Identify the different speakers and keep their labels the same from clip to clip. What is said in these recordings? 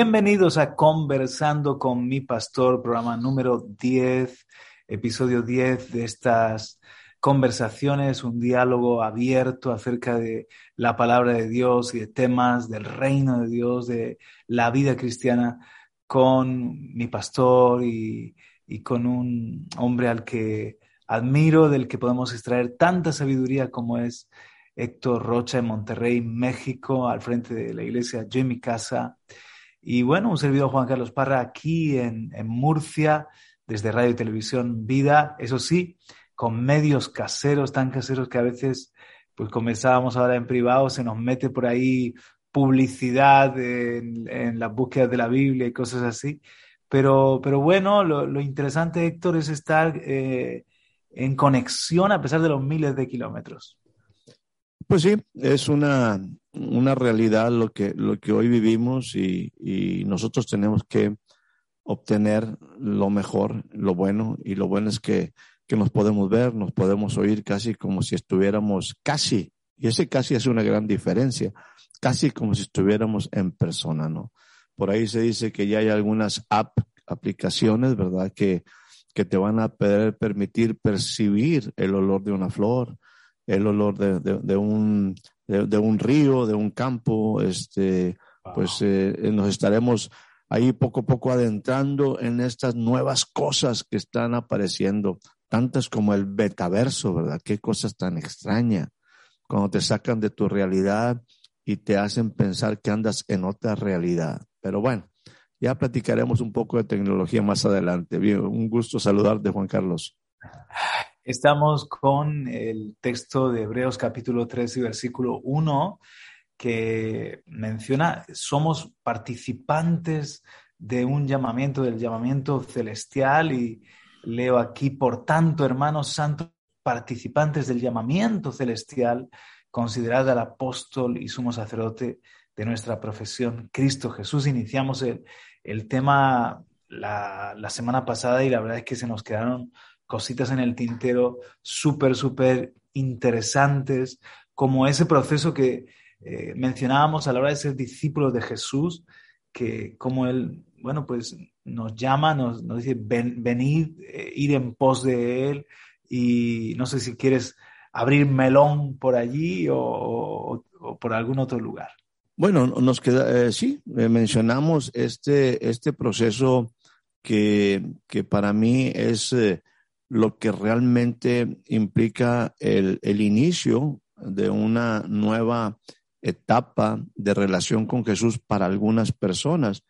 Speaker 1: Bienvenidos a Conversando con mi pastor, programa número 10, episodio 10 de estas conversaciones, un diálogo abierto acerca de la palabra de Dios y de temas del reino de Dios, de la vida cristiana, con mi pastor y, con un hombre al que admiro, del que podemos extraer tanta sabiduría como es Héctor Rocha en Monterrey, México, al frente de la iglesia Yo casa. Y bueno, un servidor Juan Carlos Parra aquí en, Murcia, desde Radio y Televisión Vida, eso sí, con medios caseros, tan caseros que a veces, pues comenzábamos ahora en privado, se nos mete por ahí publicidad en, las búsquedas de la Biblia y cosas así. Pero, pero bueno, lo, interesante, Héctor, es estar eh, en conexión a pesar de los miles de kilómetros.
Speaker 2: Pues sí, es una, una realidad lo que, lo que hoy vivimos y, nosotros tenemos que obtener lo mejor, lo bueno, y lo bueno es que, que nos podemos ver, nos podemos oír casi como si estuviéramos casi, y ese casi es una gran diferencia, casi como si estuviéramos en persona, ¿no? Por ahí se dice que ya hay algunas app, aplicaciones, ¿verdad? Que, que te van a poder permitir percibir el olor de una flor, el olor de, de, un, de, un río, de un campo, este, pues eh, nos estaremos ahí poco a poco adentrando en estas nuevas cosas que están apareciendo, tantas como el betaverso, ¿verdad? Qué cosas tan extrañas, cuando te sacan de tu realidad y te hacen pensar que andas en otra realidad. Pero bueno, ya platicaremos un poco de tecnología más adelante. Bien, un gusto saludarte, Juan Carlos.
Speaker 1: Estamos con el texto de Hebreos capítulo 3 y versículo 1 que menciona, somos participantes de un llamamiento, del llamamiento celestial y leo aquí, por tanto, hermanos santos, participantes del llamamiento celestial, considerad al apóstol y sumo sacerdote de nuestra profesión, Cristo Jesús. Iniciamos el, tema la, la semana pasada y la verdad es que se nos quedaron cositas en el tintero súper, súper interesantes, como ese proceso que eh, mencionábamos a la hora de ser discípulos de Jesús, que como Él, bueno, pues nos llama, nos, dice, venid, eh, ir en pos de Él, y no sé si quieres abrir melón por allí o, por algún otro lugar.
Speaker 2: Bueno, nos queda, eh, sí, mencionamos este, este proceso que, que para mí es lo que realmente implica el, inicio de una nueva etapa de relación con Jesús para algunas personas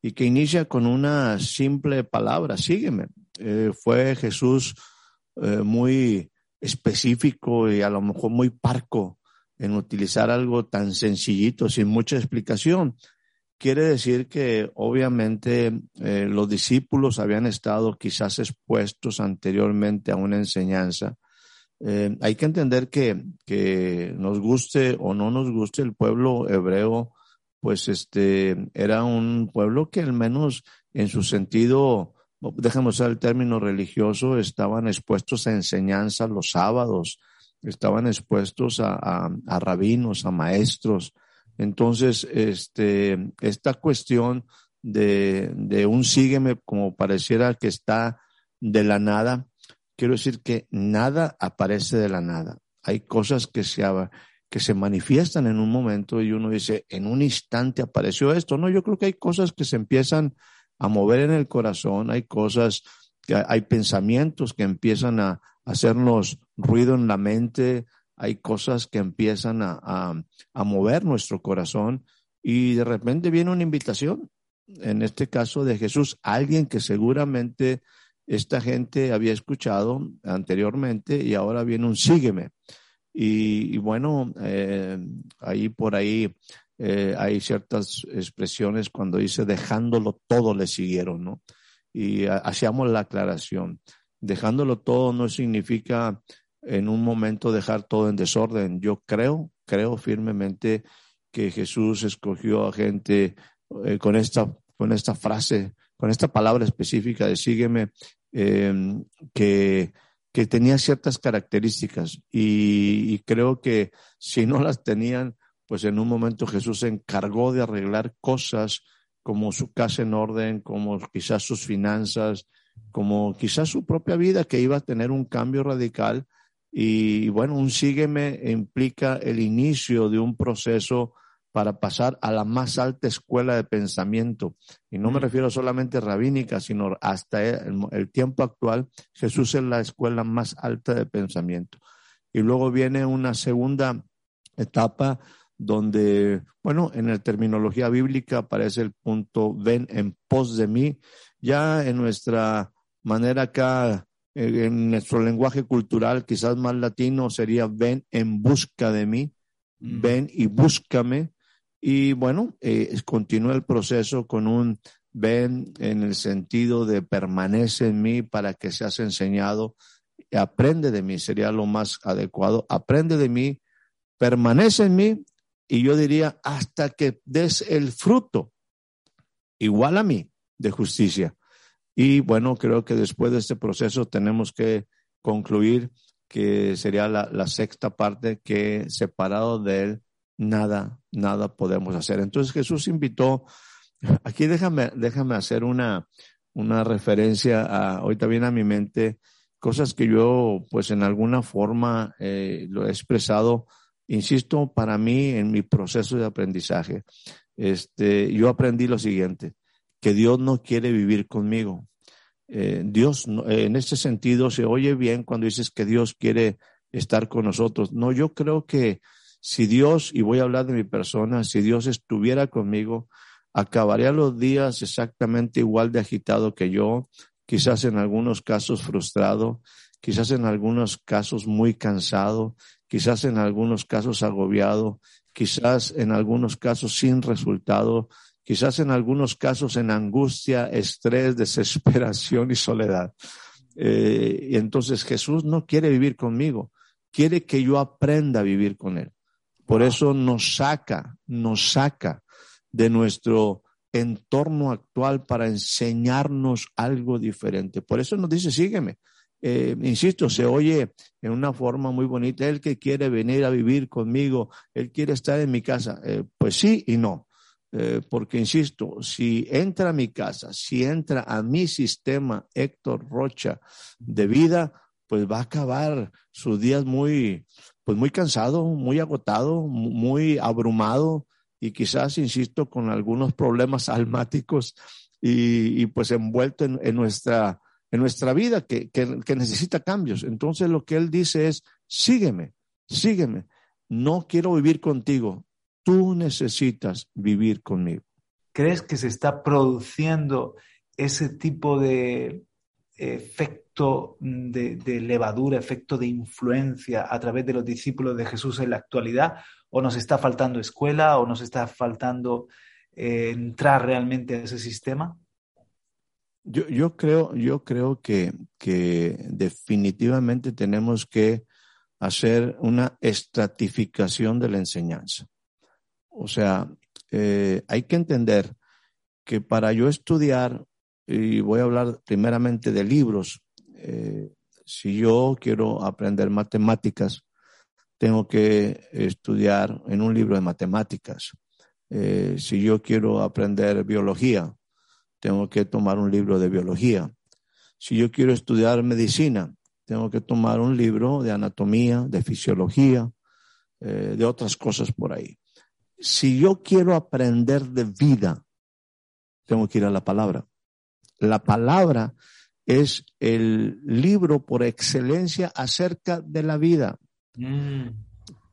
Speaker 2: y que inicia con una simple palabra, sígueme. Eh, fue Jesús eh, muy específico y a lo mejor muy parco en utilizar algo tan sencillito, sin mucha explicación quiere decir que obviamente eh, los discípulos habían estado quizás expuestos anteriormente a una enseñanza. Eh, hay que entender que, que nos guste o no nos guste el pueblo hebreo, pues este era un pueblo que al menos en su sentido, déjame usar el término religioso, estaban expuestos a enseñanza los sábados, estaban expuestos a, a rabinos, a maestros, entonces, este, esta cuestión de, de un sígueme como pareciera que está de la nada, quiero decir que nada aparece de la nada. Hay cosas que se, que se manifiestan en un momento y uno dice, en un instante apareció esto. No, yo creo que hay cosas que se empiezan a mover en el corazón, hay cosas, hay pensamientos que empiezan a hacernos ruido en la mente, hay cosas que empiezan a, mover nuestro corazón y de repente viene una invitación, en este caso de Jesús, alguien que seguramente esta gente había escuchado anteriormente y ahora viene un sígueme. Y, bueno, eh, ahí por ahí eh, hay ciertas expresiones cuando dice dejándolo todo le siguieron, ¿no? Y hacíamos la aclaración. Dejándolo todo no significa en un momento dejar todo en desorden. Yo creo, creo firmemente que Jesús escogió a gente eh, con, esta, con esta frase, con esta palabra específica de sígueme, em, que, que tenía ciertas características y, creo que si no las tenían, pues en un momento Jesús se encargó de arreglar cosas como su casa en orden, como quizás sus finanzas, como quizás su propia vida que iba a tener un cambio radical. Y bueno, un sígueme implica el inicio de un proceso para pasar a la más alta escuela de pensamiento. Y no me mm. refiero solamente rabínica, sino hasta el, tiempo actual, Jesús es la escuela más alta de pensamiento. Y luego viene una segunda etapa donde, bueno, en la terminología bíblica aparece el punto ven en pos de mí. Ya en nuestra manera acá, en nuestro lenguaje cultural, quizás más latino, sería ven en busca de mí, mm. ven y búscame. Y bueno, eh, continúa el proceso con un ven en el sentido de permanece en mí para que seas enseñado, aprende de mí, sería lo más adecuado, aprende de mí, permanece en mí y yo diría hasta que des el fruto igual a mí de justicia. Y bueno, creo que después de este proceso tenemos que concluir que sería la, sexta parte que separado de él nada, nada podemos hacer. Entonces Jesús invitó, aquí déjame, déjame hacer una, una referencia a, ahorita viene a mi mente, cosas que yo pues en alguna forma eh, lo he expresado, insisto, para mí en mi proceso de aprendizaje. Este, yo aprendí lo siguiente, que Dios no quiere vivir conmigo. Eh, Dios, en este sentido, se oye bien cuando dices que Dios quiere estar con nosotros. No, yo creo que si Dios, y voy a hablar de mi persona, si Dios estuviera conmigo, acabaría los días exactamente igual de agitado que yo, quizás en algunos casos frustrado, quizás en algunos casos muy cansado, quizás en algunos casos agobiado, quizás en algunos casos sin resultado, quizás en algunos casos en angustia, estrés, desesperación y soledad. Eh, y entonces Jesús no quiere vivir conmigo, quiere que yo aprenda a vivir con Él. Por eso nos saca, nos saca de nuestro entorno actual para enseñarnos algo diferente. Por eso nos dice, sígueme. Eh, insisto, se oye en una forma muy bonita, él que quiere venir a vivir conmigo, él quiere estar en mi casa. Eh, pues sí y no, eh, porque insisto, si entra a mi casa, si entra a mi sistema Héctor Rocha de vida, pues va a acabar sus días muy, pues muy cansado, muy agotado, muy abrumado y quizás, insisto, con algunos problemas almáticos y, pues envuelto en, nuestra, en nuestra vida que, que, necesita cambios. Entonces lo que él dice es, sígueme, sígueme. No quiero vivir contigo. Tú necesitas vivir conmigo.
Speaker 1: ¿Crees que se está produciendo ese tipo de efecto? de, levadura, efecto de influencia a través de los discípulos de Jesús en la actualidad? ¿O nos está faltando escuela o nos está faltando eh, entrar realmente a ese sistema?
Speaker 2: Yo, yo creo, yo creo que, que definitivamente tenemos que hacer una estratificación de la enseñanza. O sea, eh, hay que entender que para yo estudiar, y voy a hablar primeramente de libros, eh, si yo quiero aprender matemáticas, tengo que estudiar en un libro de matemáticas. Eh, si yo quiero aprender biología, tengo que tomar un libro de biología. Si yo quiero estudiar medicina, tengo que tomar un libro de anatomía, de fisiología, de otras cosas por ahí. Si yo quiero aprender de vida, tengo que ir a la palabra. La palabra es el libro por excelencia acerca de la vida. Mm.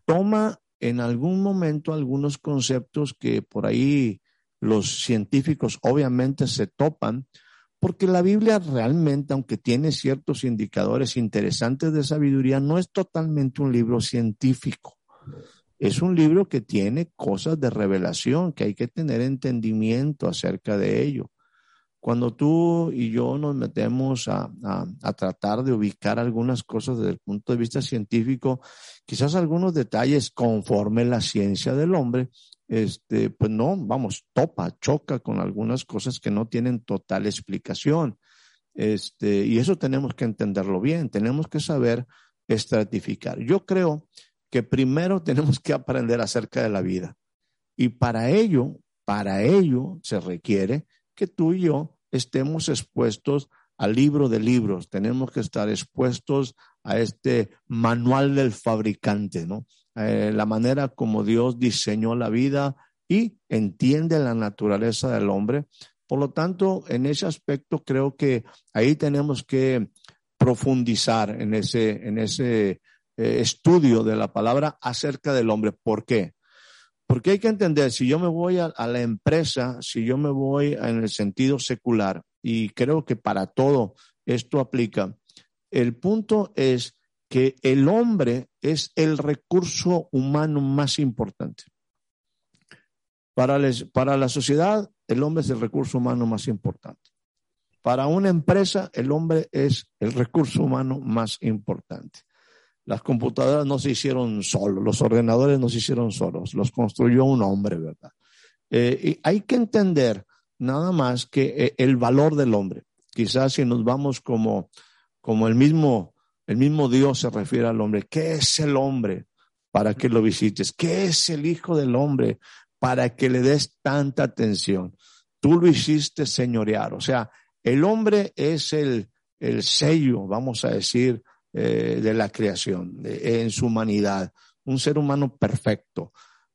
Speaker 2: Toma en algún momento algunos conceptos que por ahí los científicos obviamente se topan, porque la Biblia realmente, aunque tiene ciertos indicadores interesantes de sabiduría, no es totalmente un libro científico. Es un libro que tiene cosas de revelación, que hay que tener entendimiento acerca de ello. Cuando tú y yo nos metemos a, tratar de ubicar algunas cosas desde el punto de vista científico, quizás algunos detalles conforme la ciencia del hombre, este, pues no, vamos, topa, choca con algunas cosas que no tienen total explicación. Este, y eso tenemos que entenderlo bien, tenemos que saber estratificar. Yo creo que primero tenemos que aprender acerca de la vida. Y para ello, para ello se requiere que tú y yo estemos expuestos al libro de libros, tenemos que estar expuestos a este manual del fabricante, ¿no? Eh, la manera como Dios diseñó la vida y entiende la naturaleza del hombre. Por lo tanto, en ese aspecto creo que ahí tenemos que profundizar en ese, en ese eh, estudio de la palabra acerca del hombre. ¿Por qué? Porque hay que entender, si yo me voy a, la empresa, si yo me voy en el sentido secular, y creo que para todo esto aplica, el punto es que el hombre es el recurso humano más importante. Para, para la sociedad, el hombre es el recurso humano más importante. Para una empresa, el hombre es el recurso humano más importante. Las computadoras no se hicieron solos, los ordenadores no se hicieron solos, los construyó un hombre, ¿verdad? Eh, y hay que entender nada más que eh, el valor del hombre. Quizás si nos vamos como, como el mismo el mismo Dios se refiere al hombre. ¿Qué es el hombre para que lo visites? ¿Qué es el Hijo del Hombre para que le des tanta atención? Tú lo hiciste señorear. O sea, el hombre es el, el sello, vamos a decir, eh, de la creación, en su humanidad. Un ser humano perfecto,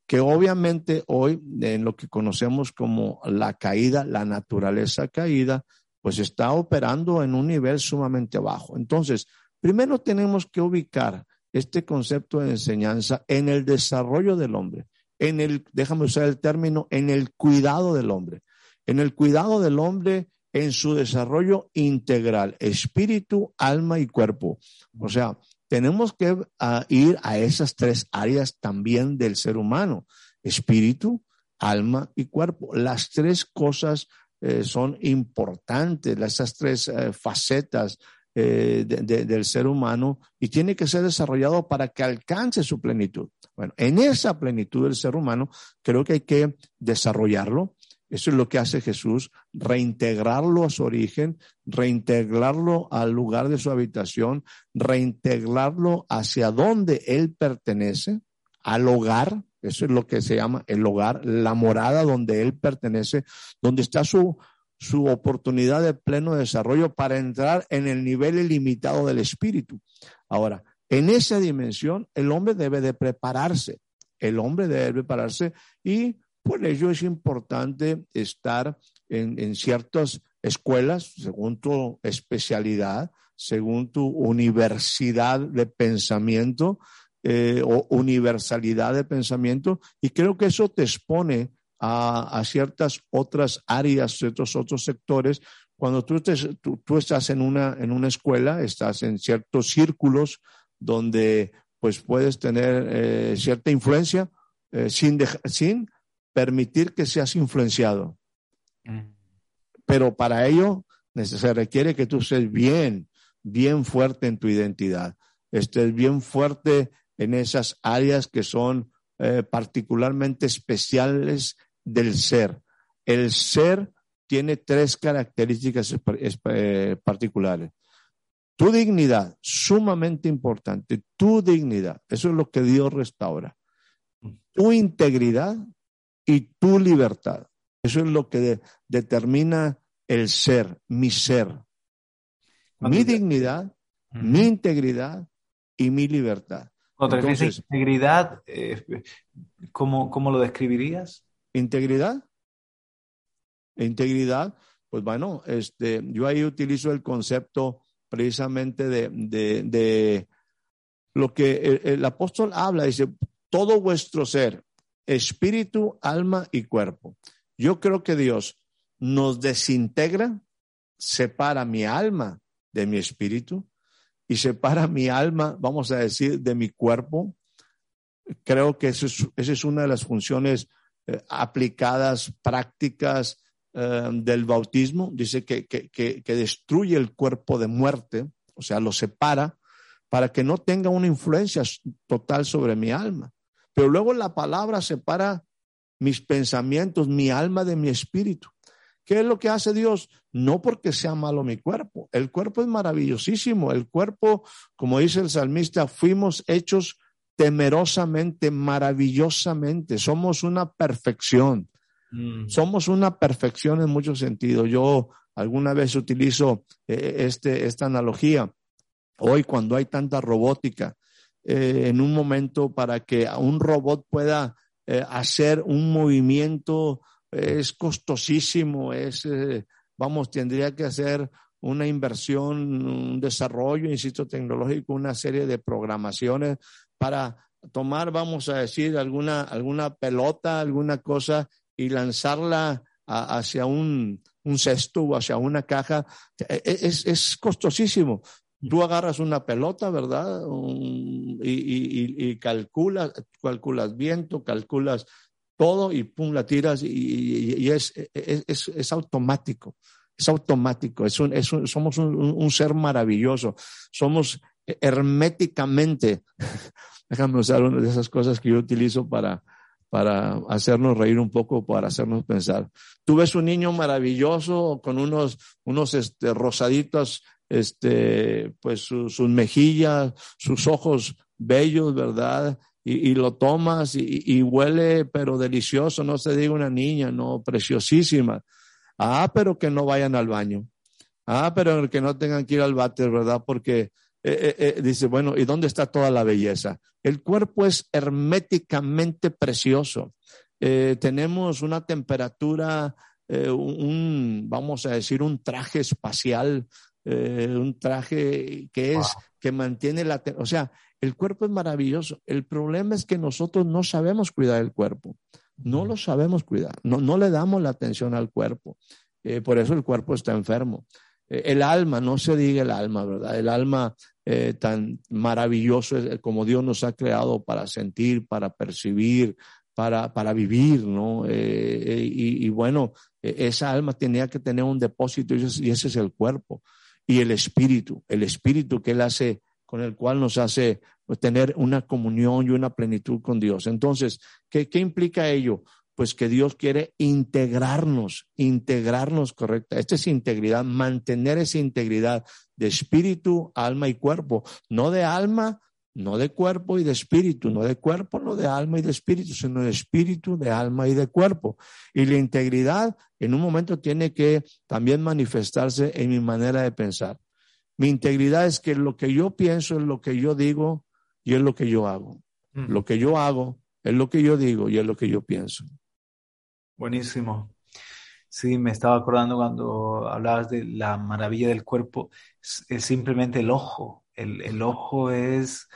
Speaker 2: que obviamente hoy, en lo que conocemos como la caída, la naturaleza caída, pues está operando en un nivel sumamente bajo. Entonces, Primero tenemos que ubicar este concepto de enseñanza en el desarrollo del hombre, en el, déjame usar el término, en el cuidado del hombre, en el cuidado del hombre en su desarrollo integral, espíritu, alma y cuerpo. O sea, tenemos que ah, ir a esas tres áreas también del ser humano, espíritu, alma y cuerpo. Las tres cosas eh, son importantes, esas tres eh, facetas eh, del ser humano y tiene que ser desarrollado para que alcance su plenitud. Bueno, en esa plenitud del ser humano creo que hay que desarrollarlo. Eso es lo que hace Jesús, reintegrarlo a su origen, reintegrarlo al lugar de su habitación, reintegrarlo hacia donde él pertenece, al hogar, eso es lo que se llama el hogar, la morada donde él pertenece, donde está su, su oportunidad de pleno desarrollo para entrar en el nivel ilimitado del espíritu. Ahora, en esa dimensión, el hombre debe de prepararse. El hombre debe prepararse y por ello es importante estar en, ciertas escuelas, según tu especialidad, según tu universidad de pensamiento eh, o universalidad de pensamiento, y creo que eso te expone a, ciertas otras áreas, ciertos otros sectores. Cuando tú, tú, estás en una, en una escuela, estás en ciertos círculos donde pues puedes tener eh, cierta influencia eh, sin, sin permitir que seas influenciado. Mm. Pero para ello se requiere que tú estés bien, bien fuerte en tu identidad, estés bien fuerte en esas áreas que son eh, particularmente especiales del ser. El ser tiene tres características eh, particulares. Tu dignidad, sumamente importante, tu dignidad, eso es lo que Dios restaura. Tu integridad y tu libertad, eso es lo que determina el ser, mi ser. Mi dignidad, mi integridad y mi libertad.
Speaker 1: Cuando integridad, eh, ¿cómo lo describirías?
Speaker 2: Integridad. Integridad, pues bueno, este, yo ahí utilizo el concepto precisamente de, de, lo que el, apóstol habla, dice, todo vuestro ser, espíritu, alma y cuerpo. Yo creo que Dios nos desintegra, separa mi alma de mi espíritu y separa mi alma, vamos a decir, de mi cuerpo. Creo que esa es una de las funciones eh, aplicadas prácticas eh, del bautismo, dice que, que, destruye el cuerpo de muerte, o sea, lo separa para que no tenga una influencia total sobre mi alma. Pero luego la palabra separa mis pensamientos, mi alma de mi espíritu. ¿Qué es lo que hace Dios? No porque sea malo mi cuerpo. El cuerpo es maravillosísimo. El cuerpo, como dice el salmista, fuimos hechos temerosamente, maravillosamente. Somos una perfección. Mm. Somos una perfección en muchos sentidos. Yo alguna vez utilizo eh, este, esta analogía. Hoy cuando hay tanta robótica, eh, en un momento para que un robot pueda eh, hacer un movimiento es costosísimo, es, vamos, tendría que hacer una inversión, un desarrollo, insisto, tecnológico, una serie de programaciones para tomar, vamos a decir, alguna, alguna pelota, alguna cosa y lanzarla hacia un, un cesto o hacia una caja. E, e, es, es costosísimo. Tú agarras una pelota, ¿verdad? y, calculas, calculas viento, calculas todo y pum, la tiras y, es, es, es, automático. Es automático. Es un, es somos un, un, ser maravilloso. Somos herméticamente, déjame usar una de esas cosas que yo utilizo para, para hacernos reír un poco, para hacernos pensar. Tú ves un niño maravilloso con unos, unos este, rosaditos, este, pues sus mejillas, sus ojos bellos, ¿verdad? Y, lo tomas y, huele, pero delicioso, no se diga una niña, no, preciosísima. Ah, pero que no vayan al baño. Ah, pero que no tengan que ir al váter, ¿verdad? Porque eh, eh, eh, dice, bueno, ¿y dónde está toda la belleza? El cuerpo es herméticamente precioso. tenemos una temperatura, un, vamos a decir, un traje espacial, un traje que es, que mantiene la, o sea, el cuerpo es maravilloso. El problema es que nosotros no sabemos cuidar el cuerpo. No lo sabemos cuidar. No, no le damos la atención al cuerpo. por eso el cuerpo está enfermo. el alma, no se diga el alma, ¿verdad? El alma eh, tan maravilloso como Dios nos ha creado para sentir, para percibir, para, para vivir, ¿no? Eh, eh, y, bueno, esa alma tenía que tener un depósito y ese, es el cuerpo. Y el espíritu, el espíritu que Él hace, con el cual nos hace pues, tener una comunión y una plenitud con Dios. Entonces, ¿qué, qué implica ello? pues que Dios quiere integrarnos, integrarnos correcta. Esta es integridad, mantener esa integridad de espíritu, alma y cuerpo, no de alma, no de cuerpo y de espíritu, no de cuerpo, no de alma y de espíritu, sino de espíritu, de alma y de cuerpo. Y la integridad en un momento tiene que también manifestarse en mi manera de pensar. Mi integridad es que lo que yo pienso es lo que yo digo y es lo que yo hago. Mm. Lo que yo hago es lo que yo digo y es lo que yo pienso.
Speaker 1: Buenísimo. Sí, me estaba acordando cuando hablabas de la maravilla del cuerpo, es, simplemente el ojo. El, ojo es,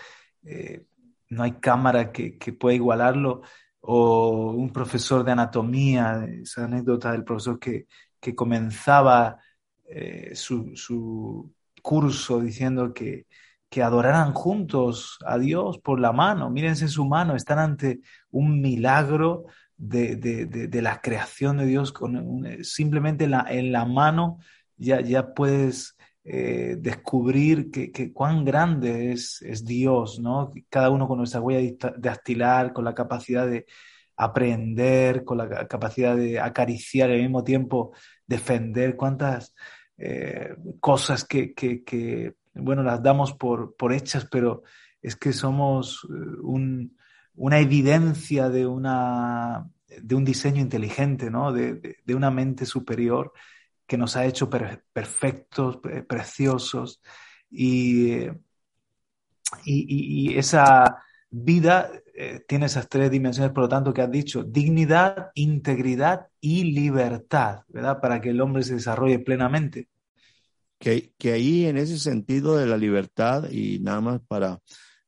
Speaker 1: eh, no hay cámara que, pueda igualarlo. O un profesor de anatomía, esa anécdota del profesor que, que comenzaba eh, su, su, curso diciendo que, que adoraran juntos a Dios por la mano. Mírense su mano, están ante un milagro de, de, la creación de Dios, con simplemente en la, en la mano ya, ya puedes eh, descubrir que, cuán grande es, es, Dios, ¿no? Cada uno con nuestra huella dactilar, con la capacidad de aprender, con la capacidad de acariciar y al mismo tiempo defender, cuántas eh, cosas que, que, bueno, las damos por, por hechas, pero es que somos eh, un, una evidencia de, una, de un diseño inteligente, ¿no? de, una mente superior que nos ha hecho perfectos, preciosos. Y, y, esa vida eh, tiene esas tres dimensiones, por lo tanto, que has dicho, dignidad, integridad y libertad, ¿verdad? Para que el hombre se desarrolle plenamente.
Speaker 2: Que, que ahí, en ese sentido de la libertad, y nada más para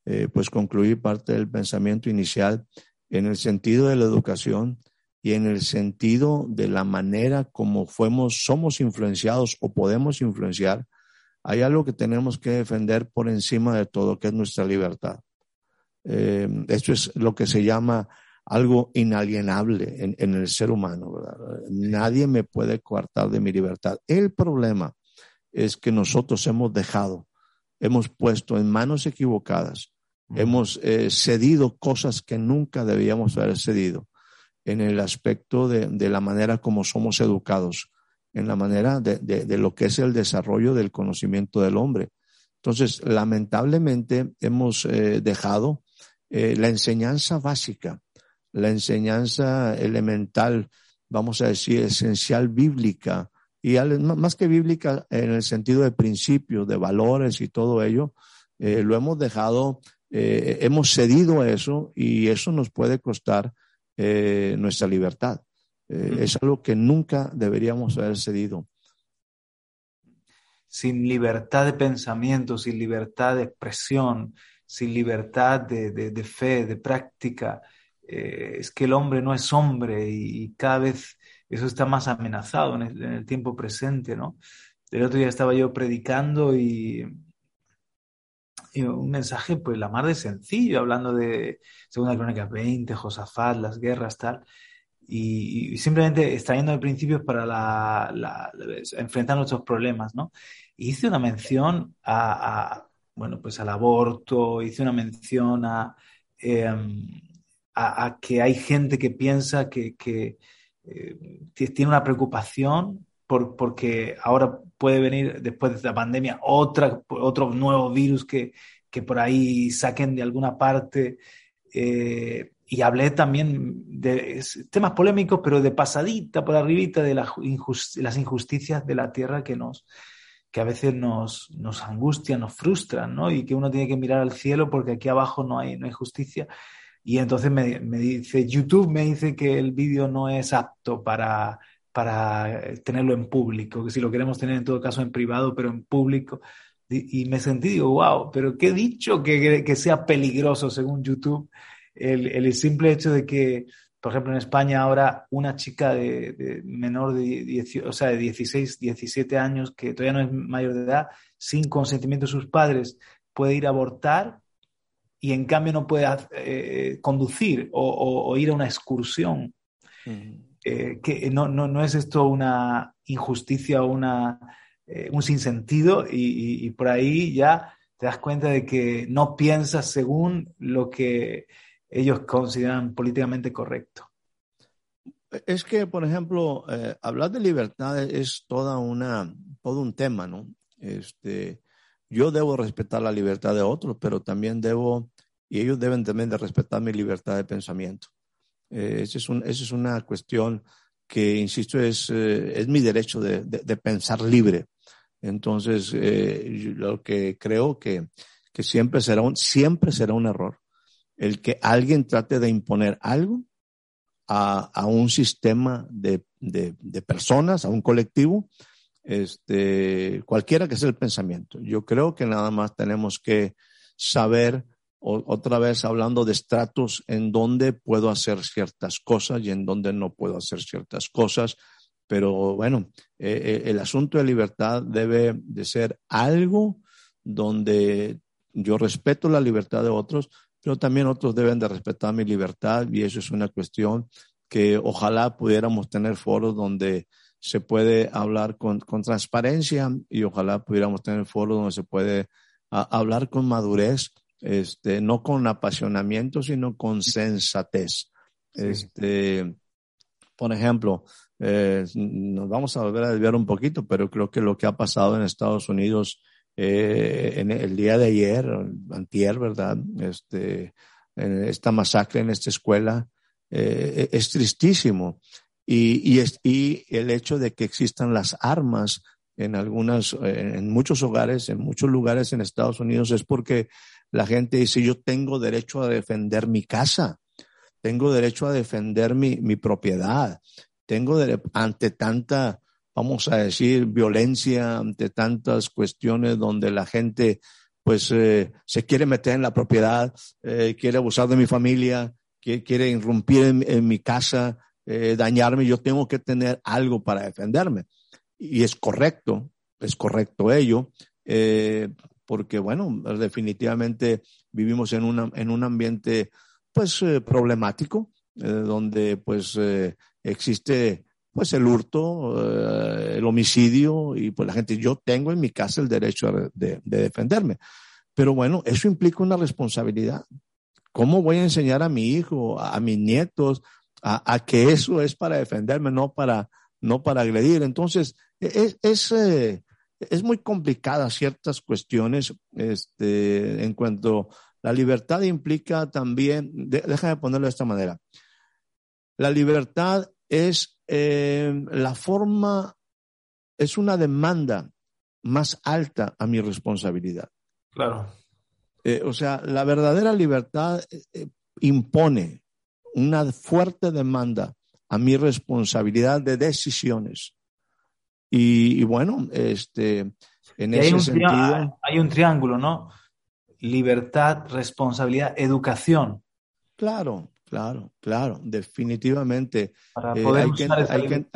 Speaker 2: eh, pues concluir parte del pensamiento inicial en el sentido de la educación y en el sentido de la manera como fuimos, somos influenciados o podemos influenciar, hay algo que tenemos que defender por encima de todo, que es nuestra libertad. Eh, esto es lo que se llama algo inalienable en, en el ser humano. Nadie me puede coartar de mi libertad. El problema es que nosotros hemos dejado, hemos puesto en manos equivocadas Hemos eh, cedido cosas que nunca debíamos haber cedido en el aspecto de, de la manera como somos educados, en la manera de, de, lo que es el desarrollo del conocimiento del hombre. Entonces, lamentablemente hemos eh, dejado eh, la enseñanza básica, la enseñanza elemental vamos a decir, esencial bíblica, y más que bíblica en el sentido de principios, de valores y todo ello, eh, lo hemos dejado, hemos cedido a eso y eso nos puede costar eh, nuestra libertad. Es algo que nunca deberíamos haber cedido.
Speaker 1: Sin libertad de pensamiento, sin libertad de expresión, sin libertad de, fe, de práctica, es que el hombre no es hombre y, cada vez eso está más amenazado en el, tiempo presente, ¿no? El otro día estaba yo predicando y, un mensaje, pues la más de sencillo, hablando de Segunda Crónica 20, Josafat, las guerras, tal, y, simplemente extrayendo de principios para la, enfrentar nuestros problemas, ¿no? Y hice una mención a, bueno, pues al aborto, hice una mención a, em, a, que hay gente que piensa que, que eh, tiene una preocupación por, porque ahora puede venir después de la pandemia otra, otro nuevo virus que, que por ahí saquen de alguna parte. Eh, y hablé también de temas polémicos, pero de pasadita, por arribita, de las injusticias de la tierra que nos que a veces nos, nos angustian, nos frustran, ¿no? Y que uno tiene que mirar al cielo porque aquí abajo no hay, no hay justicia. Y entonces me, me dice, YouTube me dice que el vídeo no es apto para, para tenerlo en público, que si lo queremos tener en todo caso en privado, pero en público. Y, me sentí, digo, wow, pero qué dicho que, que sea peligroso según YouTube el, el, simple hecho de que, por ejemplo, en España ahora una chica de, menor de, o sea, de 16, 17 años, que todavía no es mayor de edad, sin consentimiento de sus padres, puede ir a abortar y en cambio no puede eh, conducir o, ir a una excursión. Eh, que no, no, no, es esto una injusticia o una, eh, un sinsentido y, y, por ahí ya te das cuenta de que no piensas según lo que ellos consideran políticamente correcto.
Speaker 2: Es que, por ejemplo, hablar de libertad es toda una, todo un tema, ¿no? Este, yo debo respetar la libertad de otros, pero también debo, y ellos deben también de respetar mi libertad de pensamiento. Eh, esa, es es una cuestión que, insisto, es, eh, es mi derecho de, de, pensar libre. Entonces, eh, lo que creo que, que siempre, será un, siempre será un error el que alguien trate de imponer algo a, a un sistema de, de, de, personas, a un colectivo, este, cualquiera que sea el pensamiento. Yo creo que nada más tenemos que saber, otra vez hablando de estratos, en dónde puedo hacer ciertas cosas y en dónde no puedo hacer ciertas cosas. Pero bueno, eh, eh, el asunto de libertad debe de ser algo donde yo respeto la libertad de otros, pero también otros deben de respetar mi libertad y eso es una cuestión que ojalá pudiéramos tener foros donde se puede hablar con, con transparencia y ojalá pudiéramos tener foros donde se puede hablar con madurez, este, no con apasionamiento, sino con sensatez. Este, por ejemplo, eh, nos vamos a volver a desviar un poquito, pero creo que lo que ha pasado en Estados Unidos eh, en el día de ayer, antier, ¿verdad? Este, esta masacre en esta escuela eh, es tristísimo y, y, y el hecho de que existan las armas en algunas, en muchos hogares, en muchos lugares en Estados Unidos es porque la gente dice yo tengo derecho a defender mi casa, tengo derecho a defender mi, mi propiedad, tengo de, ante tanta, vamos a decir, violencia, ante tantas cuestiones donde la gente pues eh, se quiere meter en la propiedad, eh, quiere abusar de mi familia, quiere, quiere irrumpir en mi casa, eh, dañarme, yo tengo que tener algo para defenderme. Y es correcto, es correcto ello, porque bueno, definitivamente vivimos en, una, en un ambiente pues eh, problemático, donde pues existe pues el hurto, el homicidio y pues la gente, yo tengo en mi casa el derecho de, de, defenderme. Pero bueno, eso implica una responsabilidad. ¿Cómo voy a enseñar a mi hijo, a mis nietos, a, que eso es para defenderme, no para, no para agredir. Entonces, es, es, eh, es muy complicada ciertas cuestiones este, en cuanto la libertad implica también, déjame ponerlo de esta manera, la libertad es eh, la forma, es una demanda más alta a mi responsabilidad.
Speaker 1: Claro.
Speaker 2: Eh, o sea, la verdadera libertad eh, impone una fuerte demanda a mi responsabilidad de decisiones. Y, bueno, este, en ese sentido.
Speaker 1: Hay un triángulo, ¿no? Libertad, responsabilidad, educación.
Speaker 2: Claro, claro, claro, definitivamente. Eh, hay, que,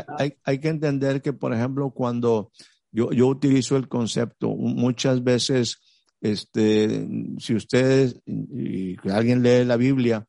Speaker 2: hay, que, entender que, por ejemplo, cuando yo, yo utilizo el concepto, muchas veces, este, si ustedes y alguien lee la Biblia,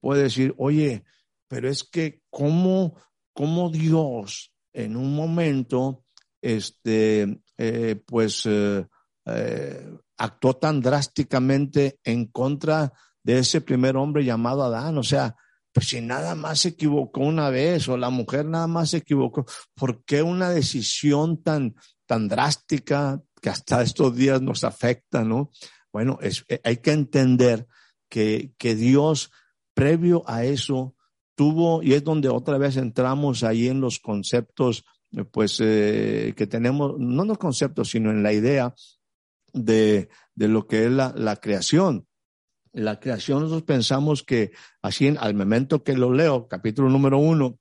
Speaker 2: puede decir, oye, pero es que cómo, cómo Dios en un momento, este, eh, pues, eh, eh, actuó tan drásticamente en contra de ese primer hombre llamado Adán. O sea, pues si nada más se equivocó una vez o la mujer nada más se equivocó, ¿por qué una decisión tan, tan drástica que hasta estos días nos afecta, no? Bueno, hay que entender que, que Dios previo a eso tuvo, y es donde otra vez entramos ahí en los conceptos, eh, pues eh, que tenemos, no los conceptos, sino en la idea de, de lo que es la, la creación. La creación, nosotros pensamos que así en, al momento que lo leo, capítulo número uno,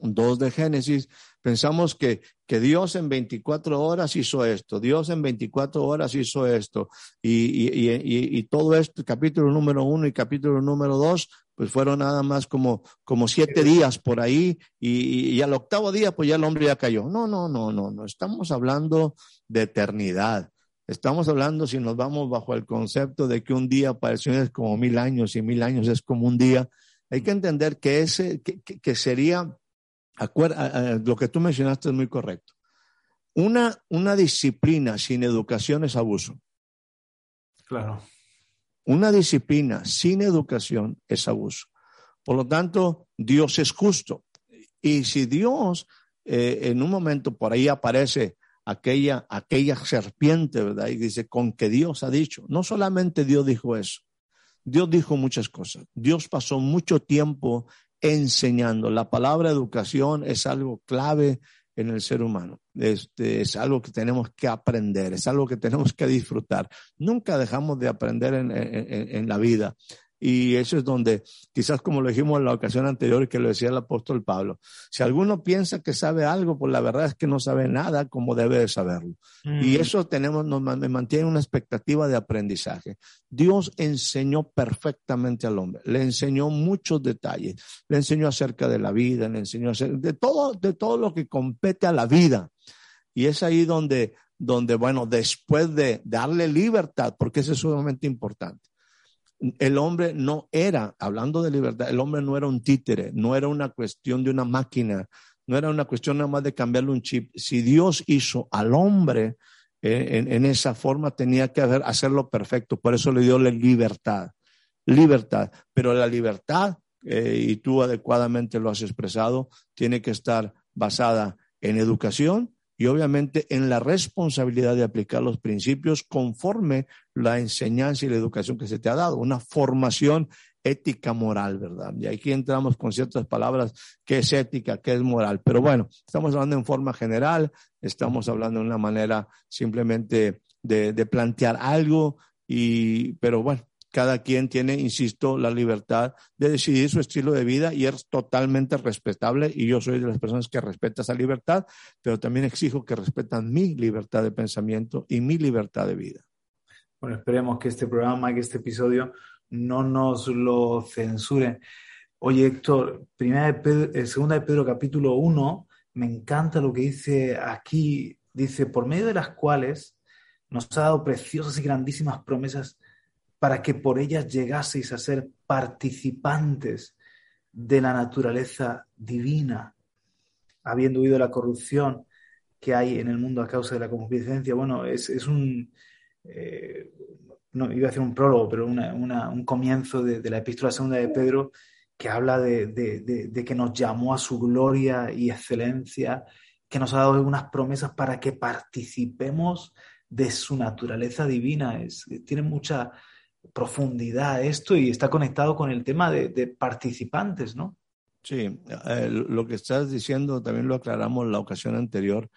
Speaker 2: dos de Génesis, pensamos que, que Dios en 24 horas hizo esto, Dios en 24 horas hizo esto, y, y, y todo esto, capítulo número uno y capítulo número dos, pues fueron nada más como, como siete días por ahí y, y, al octavo día pues ya el hombre ya cayó. No, no, no, no, no, estamos hablando de eternidad. Estamos hablando, si nos vamos bajo el concepto de que un día para el Señor es como mil años y mil años es como un día, hay que entender que ese, que, que, sería, lo que tú mencionaste es muy correcto. Una, una disciplina sin educación es abuso.
Speaker 1: Claro.
Speaker 2: Una disciplina sin educación es abuso. Por lo tanto, Dios es justo. Y si Dios eh, en un momento por ahí aparece aquella, aquella serpiente, ¿verdad? Y dice, con que Dios ha dicho. No solamente Dios dijo eso. Dios dijo muchas cosas. Dios pasó mucho tiempo enseñando. La palabra educación es algo clave en el ser humano. Este, es algo que tenemos que aprender, es algo que tenemos que disfrutar. Nunca dejamos de aprender en, en, en la vida. Y eso es donde, quizás como lo dijimos en la ocasión anterior que lo decía el apóstol Pablo, si alguno piensa que sabe algo, pues la verdad es que no sabe nada como debe de saberlo. Y mm. eso tenemos, nos mantiene una expectativa de aprendizaje. Dios enseñó perfectamente al hombre, le enseñó muchos detalles, le enseñó acerca de la vida, le enseñó acerca de todo, de todo lo que compete a la vida. Y es ahí donde, donde, bueno, después de darle libertad, porque eso es sumamente importante el hombre no era, hablando de libertad, el hombre no era un títere, no era una cuestión de una máquina, no era una cuestión nada más de cambiarle un chip. Si Dios hizo al hombre eh, en, esa forma, tenía que hacerlo perfecto. Por eso le dio la libertad. Libertad. Pero la libertad, eh, y tú adecuadamente lo has expresado, tiene que estar basada en educación y obviamente en la responsabilidad de aplicar los principios conforme la enseñanza y la educación que se te ha dado, una formación ética moral, ¿verdad? Y aquí entramos con ciertas palabras, qué es ética, qué es moral. Pero bueno, estamos hablando en forma general, estamos hablando de una manera simplemente de, plantear algo, y, pero bueno, cada quien tiene, insisto, la libertad de decidir su estilo de vida y es totalmente respetable y yo soy de las personas que respeta esa libertad, pero también exijo que respetan mi libertad de pensamiento y mi libertad de vida.
Speaker 1: Bueno, esperemos que este programa, que este episodio no nos lo censuren. Oye, Héctor, primera Pedro, eh, segunda de Pedro capítulo 1, me encanta lo que dice aquí. Dice, por medio de las cuales nos ha dado preciosas y grandísimas promesas para que por ellas llegaseis a ser participantes de la naturaleza divina, habiendo oído la corrupción que hay en el mundo a causa de la concupiscencia. Bueno, es, un, eh, no iba a hacer un prólogo, pero un comienzo de, la epístola segunda de Pedro que habla de, de, que nos llamó a su gloria y excelencia, que nos ha dado algunas promesas para que participemos de su naturaleza divina. Es, tiene mucha, profundidad esto y está conectado con el tema de, participantes, ¿no?
Speaker 2: Sí, eh, lo que estás diciendo también lo aclaramos la ocasión anterior.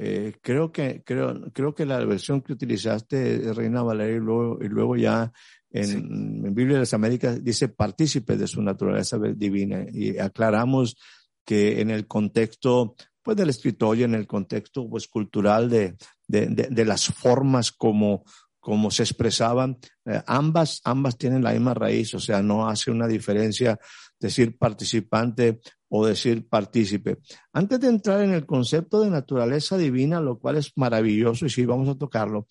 Speaker 2: Eh, creo que creo creo que la versión que utilizaste Reina Valeria y luego, y luego ya en, en, Biblia de las Américas dice partícipe de su naturaleza divina. Y aclaramos que en el contexto pues del escritor y en el contexto pues cultural de, de, de, las formas como como se expresaban, eh, ambas, ambas tienen la misma raíz, o sea, no hace una diferencia decir participante o decir partícipe. Antes de entrar en el concepto de naturaleza divina, lo cual es maravilloso y sí, vamos a tocarlo,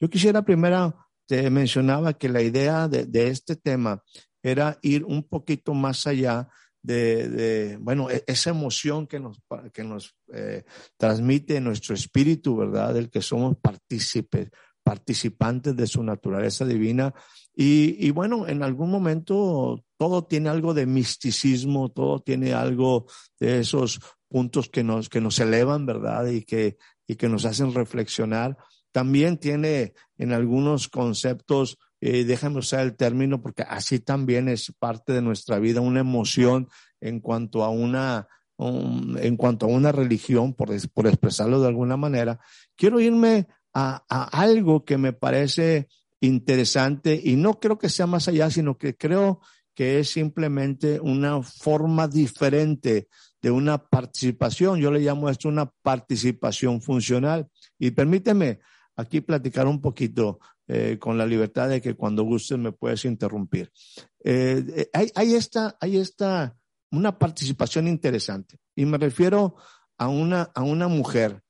Speaker 2: yo quisiera primero, te mencionaba que la idea de, de este tema era ir un poquito más allá de, de, bueno, e, esa emoción que nos, que nos eh, transmite nuestro espíritu, ¿verdad? Del que somos partícipes, participantes de su naturaleza divina. Y, bueno, en algún momento todo tiene algo de misticismo, todo tiene algo de esos puntos que nos, que nos elevan, ¿verdad? Y que, y que nos hacen reflexionar. También tiene en algunos conceptos, eh, déjame usar el término porque así también es parte de nuestra vida, una emoción en cuanto a una, en cuanto a una religión, por, por expresarlo de alguna manera. Quiero irme a, algo que me parece interesante y no creo que sea más allá, sino que creo que es simplemente una forma diferente de una participación. Yo le llamo esto una participación funcional. Y permíteme aquí platicar un poquito eh, con la libertad de que cuando gustes me puedes interrumpir. Eh, eh, hay, hay, esta, hay esta, una participación interesante. Y me refiero a una, a una mujer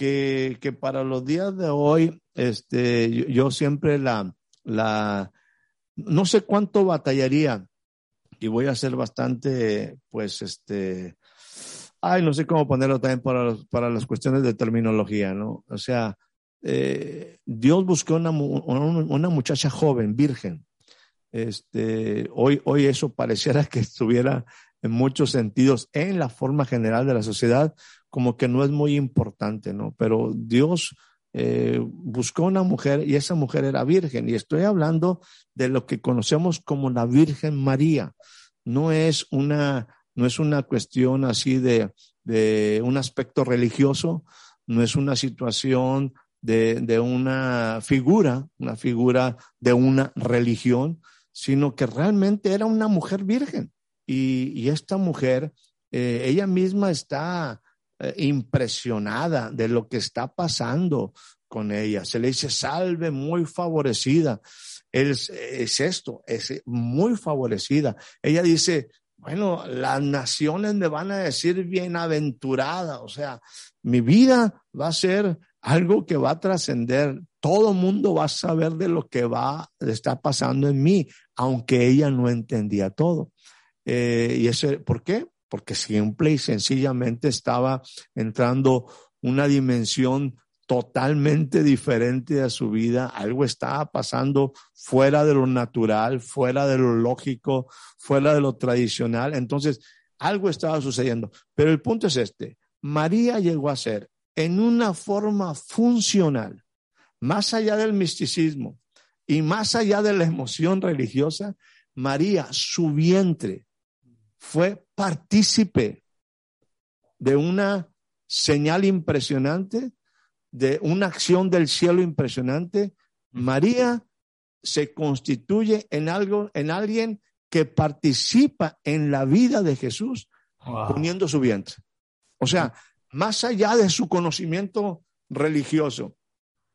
Speaker 2: que, que para los días de hoy, este, yo, yo, siempre la, la, no sé cuánto batallaría y voy a ser bastante, pues, este, ay, no sé cómo ponerlo también para, para las cuestiones de terminología, ¿no? O sea, eh, Dios buscó una, una, una, muchacha joven, virgen. Este, hoy, hoy eso pareciera que estuviera en muchos sentidos en la forma general de la sociedad, como que no es muy importante, ¿no? Pero Dios eh, buscó una mujer y esa mujer era virgen. Y estoy hablando de lo que conocemos como la Virgen María. No es una, no es una cuestión así de, de un aspecto religioso, no es una situación de, de una figura, una figura de una religión, sino que realmente era una mujer virgen. Y, y esta mujer, eh, ella misma está eh, impresionada de lo que está pasando con ella. Se le dice, salve, muy favorecida. Es, es esto, es muy favorecida. Ella dice, bueno, las naciones me van a decir bienaventurada, o sea, mi vida va a ser algo que va a trascender. Todo mundo va a saber de lo que va, está pasando en mí, aunque ella no entendía todo. Eh, y ese, ¿por qué? Porque simple y sencillamente estaba entrando una dimensión totalmente diferente a su vida, algo estaba pasando fuera de lo natural, fuera de lo lógico, fuera de lo tradicional, entonces algo estaba sucediendo. Pero el punto es este, María llegó a ser en una forma funcional, más allá del misticismo y más allá de la emoción religiosa, María, su vientre, fue partícipe de una señal impresionante, de una acción del cielo impresionante. María se constituye en algo, en alguien que participa en la vida de Jesús poniendo su vientre. O sea, más allá de su conocimiento religioso,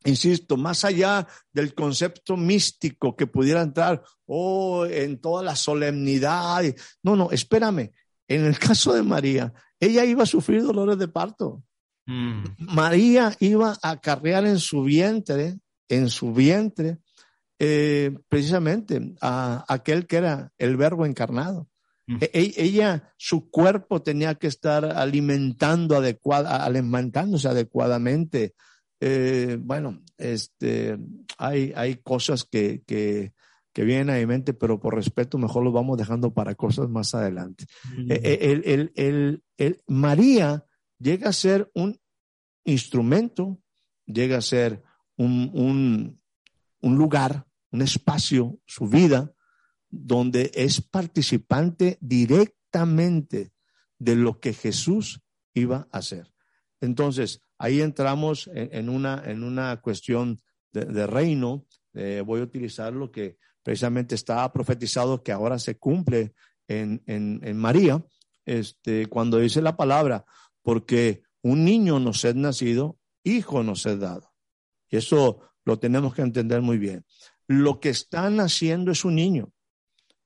Speaker 2: insisto, más allá del concepto místico que pudiera entrar oh, en toda la solemnidad. No, no, espérame. En el caso de María, ella iba a sufrir dolores de parto. Mm. María iba a acarrear en su vientre, en su vientre, eh, precisamente a aquel que era el verbo encarnado. Mm. E, e, ella, su cuerpo tenía que estar alimentando adecuada, alimentándose adecuadamente eh, bueno, este, hay, hay cosas que, que, que, vienen a mi mente, pero por respeto mejor los vamos dejando para cosas más adelante. Eh, eh, el, el, el, el, María llega a ser un instrumento, llega a ser un, un, un lugar, un espacio, su vida, donde es participante directamente de lo que Jesús iba a hacer. Entonces, ahí entramos en, una, en una cuestión de, reino. Eh, voy a utilizar lo que precisamente estaba profetizado que ahora se cumple en, en, María, este, cuando dice la palabra, porque un niño nos es nacido, hijo nos es dado. Y eso lo tenemos que entender muy bien. Lo que está naciendo es un niño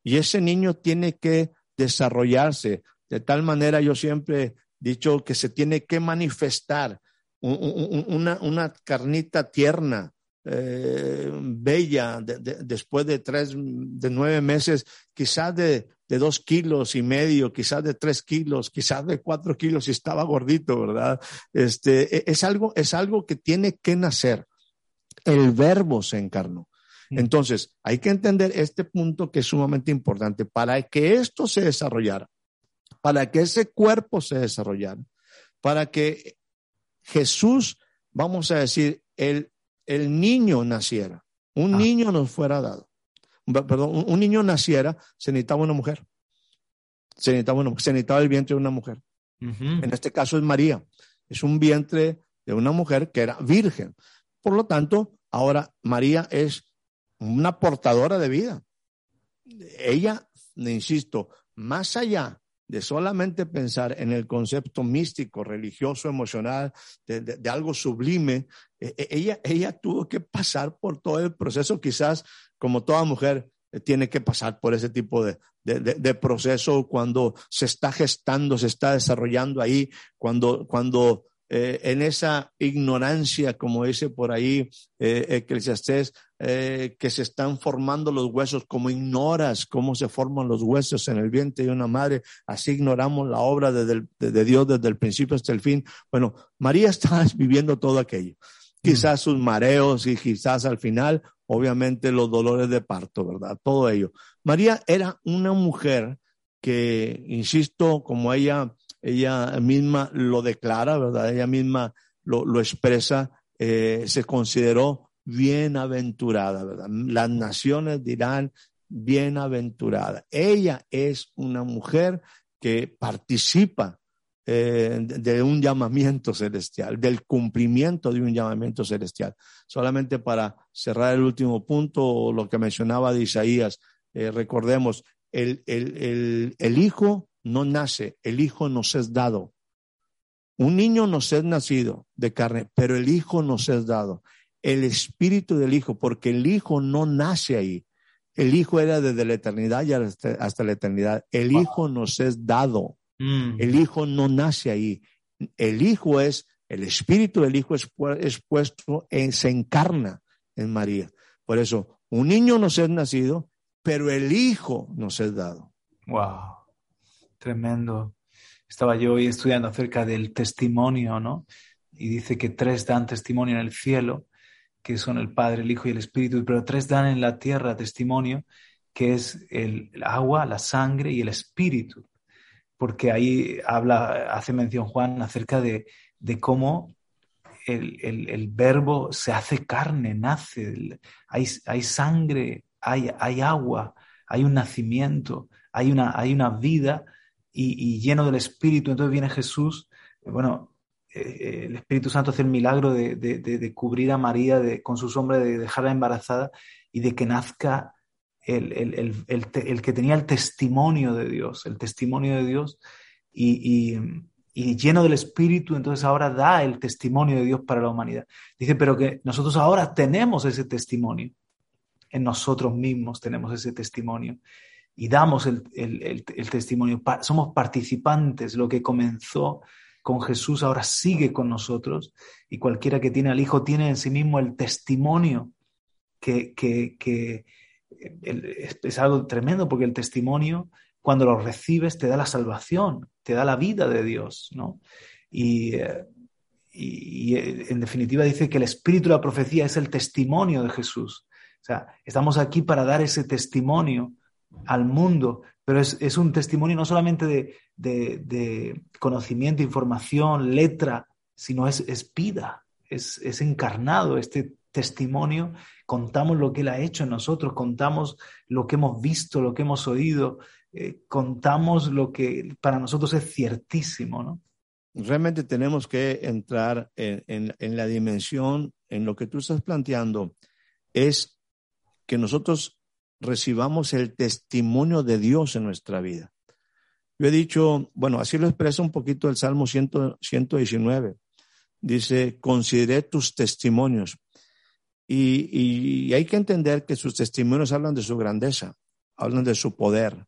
Speaker 2: y ese niño tiene que desarrollarse. De tal manera, yo siempre dicho que se tiene que manifestar una, una carnita tierna, eh, bella, después de tres, de nueve meses, quizás de, de dos kilos y medio, quizás de tres kilos, quizás de cuatro kilos y estaba gordito, ¿verdad? Este, e, es algo, es algo que tiene que nacer. El verbo se encarnó. Mm. Entonces, hay que entender este punto que es sumamente importante para que esto se desarrollara, para que ese cuerpo se desarrollara, para que Jesús, vamos a decir, el, el niño naciera, un ah. niño nos fuera dado perdón, un, niño naciera, se necesitaba una mujer. Se necesitaba, se necesitaba el vientre de una mujer. En este caso es María. Es un vientre de una mujer que era virgen. Por lo tanto, ahora María es una portadora de vida. Ella, insisto, más allá de solamente pensar en el concepto místico, religioso, emocional, de, algo sublime, e, e, ella, ella tuvo que pasar por todo el proceso, quizás como toda mujer eh, tiene que pasar por ese tipo de, de, proceso cuando se está gestando, se está desarrollando ahí, cuando, cuando eh, en esa ignorancia, como dice por ahí eh, Eclesiastés, eh, que se están formando los huesos, como ignoras cómo se forman los huesos en el vientre de una madre, así ignoramos la obra de, de Dios desde el principio hasta el fin. Bueno, María está viviendo todo aquello. Quizás sus mareos y quizás al final, obviamente, los dolores de parto, ¿verdad? Todo ello. María era una mujer que, insisto, como ella ella misma lo declara, ¿verdad? Ella misma lo, expresa, eh, se consideró bienaventurada, ¿verdad? Las naciones dirán bienaventurada. Ella es una mujer que participa eh, de un llamamiento celestial, del cumplimiento de un llamamiento celestial. Solamente para cerrar el último punto, lo que mencionaba de Isaías, eh, recordemos, el, el, el, el Hijo no nace, el Hijo nos es dado. Un niño nos es nacido de carne, pero el Hijo nos es dado. El Espíritu del Hijo, porque el Hijo no nace ahí. El Hijo era desde la eternidad y hasta, la eternidad. El Hijo nos es dado. Mm. El Hijo no nace ahí. El Hijo es, el Espíritu del Hijo es, puesto, en, se encarna en María. Por eso, un niño nos es nacido, pero el Hijo nos es dado.
Speaker 1: Wow. Tremendo. Estaba yo hoy estudiando acerca del testimonio, ¿no? Y dice que tres dan testimonio en el cielo, que son el Padre, el Hijo y el Espíritu, pero tres dan en la tierra testimonio, que es el, agua, la sangre y el Espíritu. Porque ahí habla, hace mención Juan acerca de, cómo el, verbo se hace carne, nace, hay, hay sangre, hay, hay, agua, hay un nacimiento, hay una, hay una vida y, lleno del Espíritu. Entonces viene Jesús, bueno, eh, eh, el Espíritu Santo hace el milagro de, cubrir a María con su sombra, de dejarla embarazada y de que nazca el, que tenía el testimonio de Dios, el testimonio de Dios y, lleno del Espíritu, entonces ahora da el testimonio de Dios para la humanidad. Dice, pero que nosotros ahora tenemos ese testimonio, en nosotros mismos tenemos ese testimonio y damos el, testimonio. somos participantes. Lo que comenzó con Jesús ahora sigue con nosotros y cualquiera que tiene al Hijo tiene en sí mismo el testimonio que, es, algo tremendo porque el testimonio cuando lo recibes te da la salvación, te da la vida de Dios, ¿no? Y, eh, y, en definitiva dice que el espíritu de la profecía es el testimonio de Jesús. O sea, estamos aquí para dar ese testimonio al mundo, pero es, un testimonio no solamente de, de, conocimiento, información, letra, sino es, es vida, es, es, encarnado este testimonio, contamos lo que Él ha hecho en nosotros, contamos lo que hemos visto, lo que hemos oído, eh, contamos lo que para nosotros es ciertísimo, ¿no?
Speaker 2: Realmente tenemos que entrar en, en la dimensión, en lo que tú estás planteando, es que nosotros recibamos el testimonio de Dios en nuestra vida. Yo he dicho, bueno, así lo expresa un poquito el Salmo 119. Dice, consideré tus testimonios. Y, hay que entender que sus testimonios hablan de su grandeza, hablan de su poder,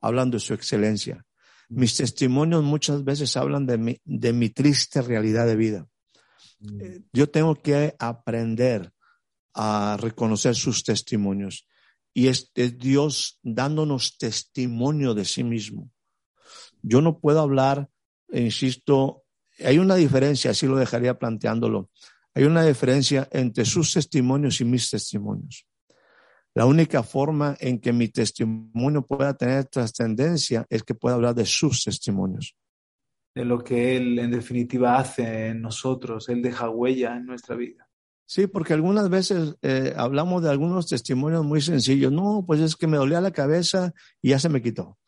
Speaker 2: hablan de su excelencia. Mis testimonios muchas veces hablan de mi, de mi triste realidad de vida. Mm. Eh, yo tengo que aprender a reconocer sus testimonios. Y es, Dios dándonos testimonio de sí mismo. Yo no puedo hablar, insisto, hay una diferencia, así lo dejaría planteándolo. Hay una diferencia entre sus testimonios y mis testimonios. La única forma en que mi testimonio pueda tener trascendencia es que pueda hablar de sus testimonios.
Speaker 1: De lo que Él en definitiva hace en nosotros. Él deja huella en nuestra vida.
Speaker 2: Sí, porque algunas veces eh, hablamos de algunos testimonios muy sencillos. No, pues es que me dolía la cabeza y ya se me quitó.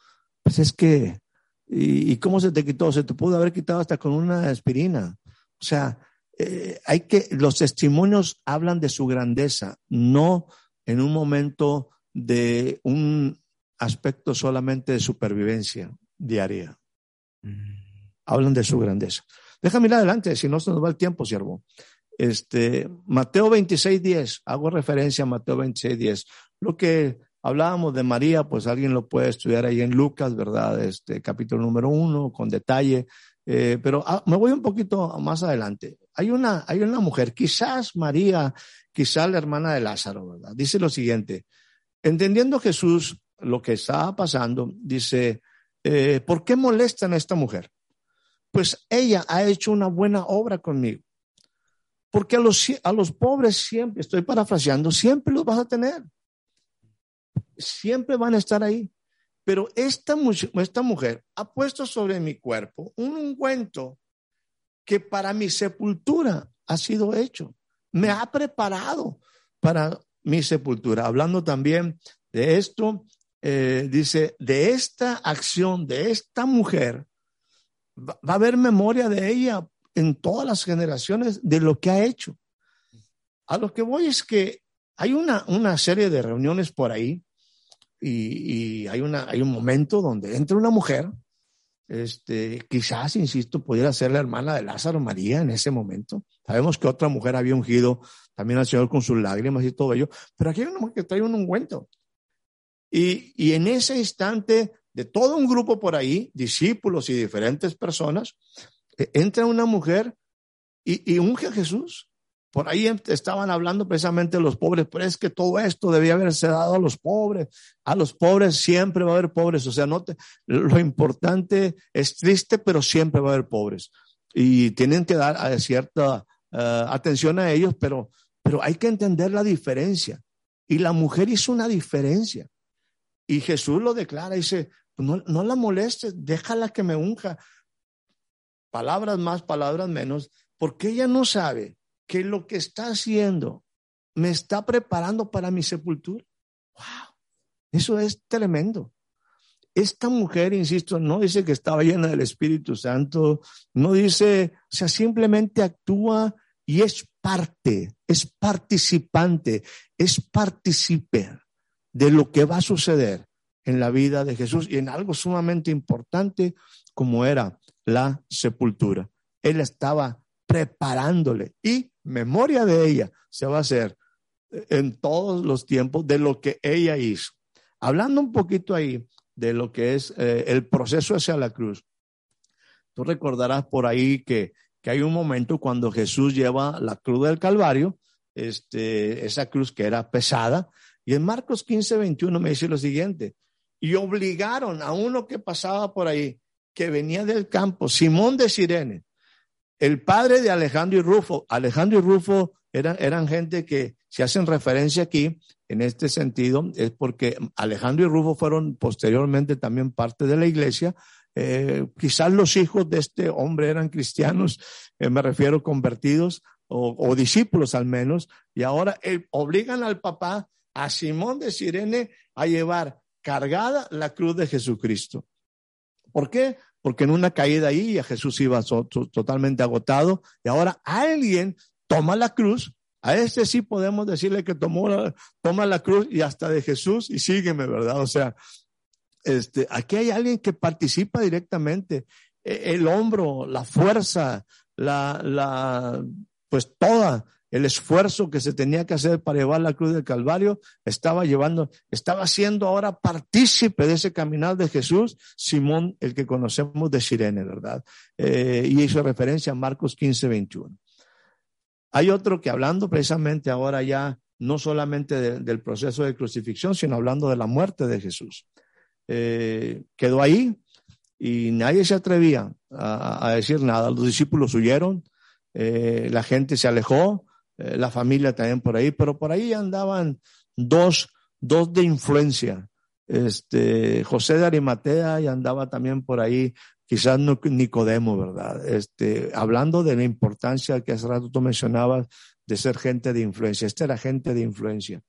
Speaker 2: Pues es que, ¿y, cómo se te quitó? Se te pudo haber quitado hasta con una aspirina. O sea, eh, hay que, los testimonios hablan de su grandeza, no en un momento de un aspecto solamente de supervivencia diaria. Mm. Hablan de su grandeza. Déjame ir adelante, si no se nos va el tiempo, siervo. Este, Mateo 26, 10, hago referencia a Mateo 26, 10. Lo que hablábamos de María, pues alguien lo puede estudiar ahí en Lucas, ¿verdad? Este capítulo número uno, con detalle. Eh, pero ah, me voy un poquito más adelante. Hay una, hay una mujer, quizás María, quizás la hermana de Lázaro, ¿verdad? Dice lo siguiente, entendiendo Jesús lo que estaba pasando, dice, eh, ¿por qué molestan a esta mujer? Pues ella ha hecho una buena obra conmigo. Porque a los, a los pobres siempre, estoy parafraseando, siempre los vas a tener. Siempre van a estar ahí. Pero esta, esta mujer ha puesto sobre mi cuerpo un ungüento que para mi sepultura ha sido hecho. Me ha preparado para mi sepultura. Hablando también de esto, eh, dice, de esta acción, de esta mujer, va a haber memoria de ella en todas las generaciones de lo que ha hecho. A lo que voy es que hay una, una serie de reuniones por ahí y, y, hay, una, hay un momento donde entra una mujer, este, quizás, insisto, pudiera ser la hermana de Lázaro María en ese momento. Sabemos que otra mujer había ungido también al Señor con sus lágrimas y todo ello, pero aquí hay una mujer que trae un ungüento. Y, y en ese instante, de todo un grupo por ahí, discípulos y diferentes personas, entra una mujer y, unge a Jesús. Por ahí estaban hablando precisamente los pobres, pero es que todo esto debía haberse dado a los pobres. A los pobres siempre va a haber pobres. O sea, no lo importante es triste, pero siempre va a haber pobres. Y tienen que dar eh, cierta eh, atención a ellos, pero, pero hay que entender la diferencia. Y la mujer hizo una diferencia. Y Jesús lo declara, dice, no, no la molestes, déjala que me unja palabras más, palabras menos, porque ella no sabe que lo que está haciendo me está preparando para mi sepultura. ¡Wow! Eso es tremendo. Esta mujer, insisto, no dice que estaba llena del Espíritu Santo, no dice, o sea, simplemente actúa y es parte, es participante, es partícipe de lo que va a suceder en la vida de Jesús y en algo sumamente importante como era la sepultura. Él estaba preparándole y memoria de ella se va a hacer en todos los tiempos de lo que ella hizo. Hablando un poquito ahí de lo que es eh, el proceso hacia la cruz. Tú recordarás por ahí que, que hay un momento cuando Jesús lleva la cruz del Calvario, este, esa cruz que era pesada, y en Marcos 15, 21 me dice lo siguiente, y obligaron a uno que pasaba por ahí que venía del campo, Simón de Sirene, el padre de Alejandro y Rufo. Alejandro y Rufo eran, eran gente que se hacen referencia aquí en este sentido, es porque Alejandro y Rufo fueron posteriormente también parte de la iglesia. Eh, quizás los hijos de este hombre eran cristianos, eh, me refiero convertidos o, discípulos al menos, y ahora eh, obligan al papá, a Simón de Sirene, a llevar cargada la cruz de Jesucristo. ¿Por qué? Porque en una caída ahí a Jesús iba totalmente agotado y ahora alguien toma la cruz. A este sí podemos decirle que tomó toma la cruz y hasta de Jesús y sígueme, ¿verdad? O sea, este, aquí hay alguien que participa directamente. E, el hombro, la fuerza, la, la, pues toda el esfuerzo que se tenía que hacer para llevar la cruz del Calvario, estaba llevando, estaba siendo ahora partícipe de ese caminar de Jesús, Simón, el que conocemos de Sirene, ¿verdad? Eh, y hizo referencia a Marcos 15, 21. Hay otro que hablando precisamente ahora ya, no solamente del proceso de crucifixión, sino hablando de la muerte de Jesús. Eh, quedó ahí y nadie se atrevía a, decir nada. Los discípulos huyeron, eh, la gente se alejó, eh, la familia también por ahí, pero por ahí andaban dos, dos de influencia. Este, José de Arimatea y andaba también por ahí, quizás Nicodemo, ¿verdad? Este, hablando de la importancia que hace rato tú mencionabas de ser gente de influencia. Este era gente de influencia.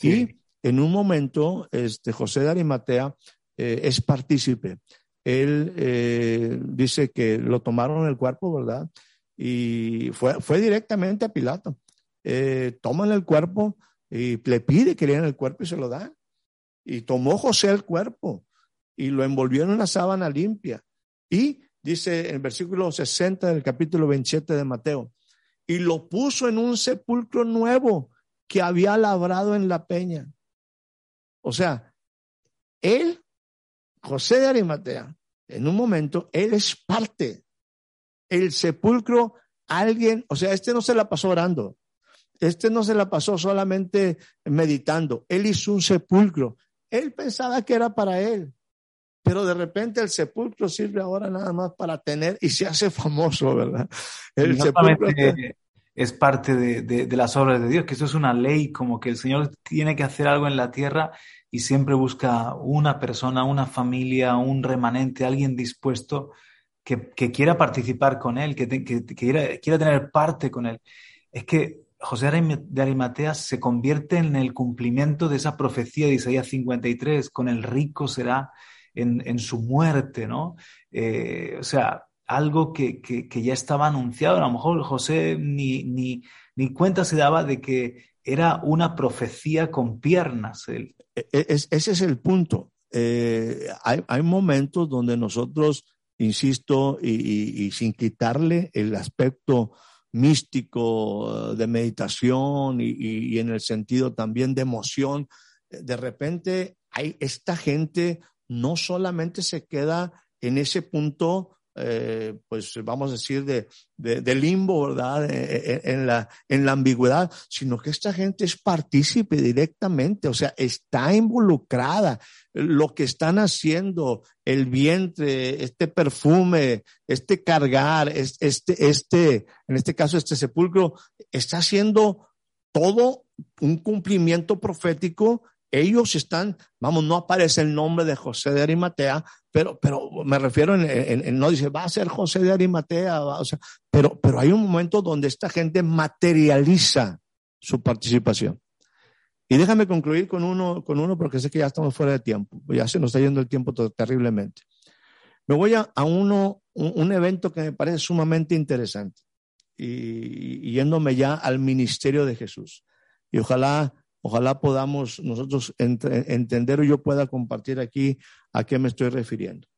Speaker 2: Y en un momento, este, José de Arimatea eh, es partícipe. Él eh, dice que lo tomaron el cuerpo, ¿verdad? Y fue, fue directamente a Pilato eh, toman el cuerpo y le pide que le den el cuerpo y se lo dan. Y tomó José el cuerpo y lo envolvió en una sábana limpia. Y dice en el versículo 60 del capítulo 27 de Mateo, y lo puso en un sepulcro nuevo que había labrado en la peña. O sea, él, José de Arimatea, en un momento, él es parte. El sepulcro, alguien, o sea, este no se la pasó orando. Este no se la pasó solamente meditando, él hizo un sepulcro. Él pensaba que era para él, pero de repente el sepulcro sirve ahora nada más para tener y se hace famoso, ¿verdad? El
Speaker 1: sepulcro es parte de, de, las obras de Dios, que eso es una ley, como que el Señor tiene que hacer algo en la tierra y siempre busca una persona, una familia, un remanente, alguien dispuesto que, que quiera participar con Él, que, que, que quiera, quiera tener parte con Él. Es que José de Arimatea se convierte en el cumplimiento de esa profecía de Isaías 53, con el rico será en, su muerte, ¿no? Eh, o sea, algo que, ya estaba anunciado. A lo mejor José ni, ni, ni, cuenta se daba de que era una profecía con piernas.
Speaker 2: E, e, ese es el punto. Eh, hay, momentos donde nosotros, insisto, y sin quitarle el aspecto místico, de meditación y, en el sentido también de emoción, de repente hay esta gente no solamente se queda en ese punto eh, pues vamos a decir, de, de, limbo, ¿verdad? E, e, e, en, la, en la ambigüedad, sino que esta gente es partícipe directamente, o sea, está involucrada. Lo que están haciendo, el vientre, este perfume, este cargar, este, este, en este caso, este sepulcro, está haciendo todo un cumplimiento profético ellos están, vamos, no aparece el nombre de José de Arimatea, pero, pero me refiero en, no dice, va a ser José de Arimatea, pero, pero hay un momento donde esta gente materializa su participación. Y déjame concluir con uno, con uno porque sé que ya estamos fuera de tiempo, ya se nos está yendo el tiempo terriblemente. Me voy a, uno, un, evento que me parece sumamente interesante y yéndome ya al ministerio de Jesús. Y ojalá Ojalá podamos nosotros entender o yo pueda compartir aquí a qué me estoy refiriendo.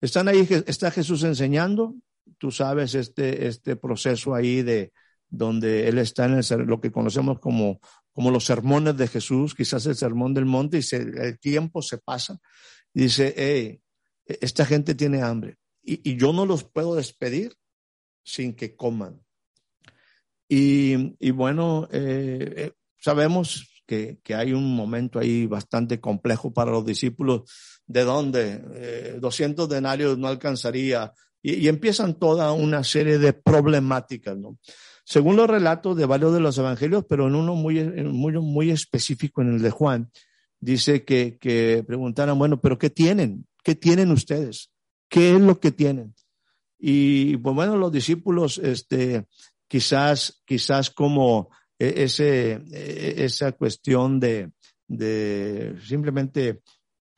Speaker 2: Están ahí, está Jesús enseñando, tú sabes este, este proceso ahí de donde él está en lo que conocemos como, como los sermones de Jesús, quizás el sermón del monte, y el tiempo se pasa. Y dice, hey, esta gente tiene hambre y, yo no los puedo despedir sin que coman. Y, bueno, eh, eh Sabemos que, hay un momento ahí bastante complejo para los discípulos, de donde 200 eh, denarios no alcanzaría, y, empiezan toda una serie de problemáticas, ¿no? Según los relatos de varios de los evangelios, pero en uno muy, muy, muy específico, en el de Juan, dice que, que preguntaran, bueno, pero ¿qué tienen? ¿Qué tienen ustedes? ¿Qué es lo que tienen? Y pues bueno, los discípulos, este, quizás, quizás como ese, e, esa cuestión de, de simplemente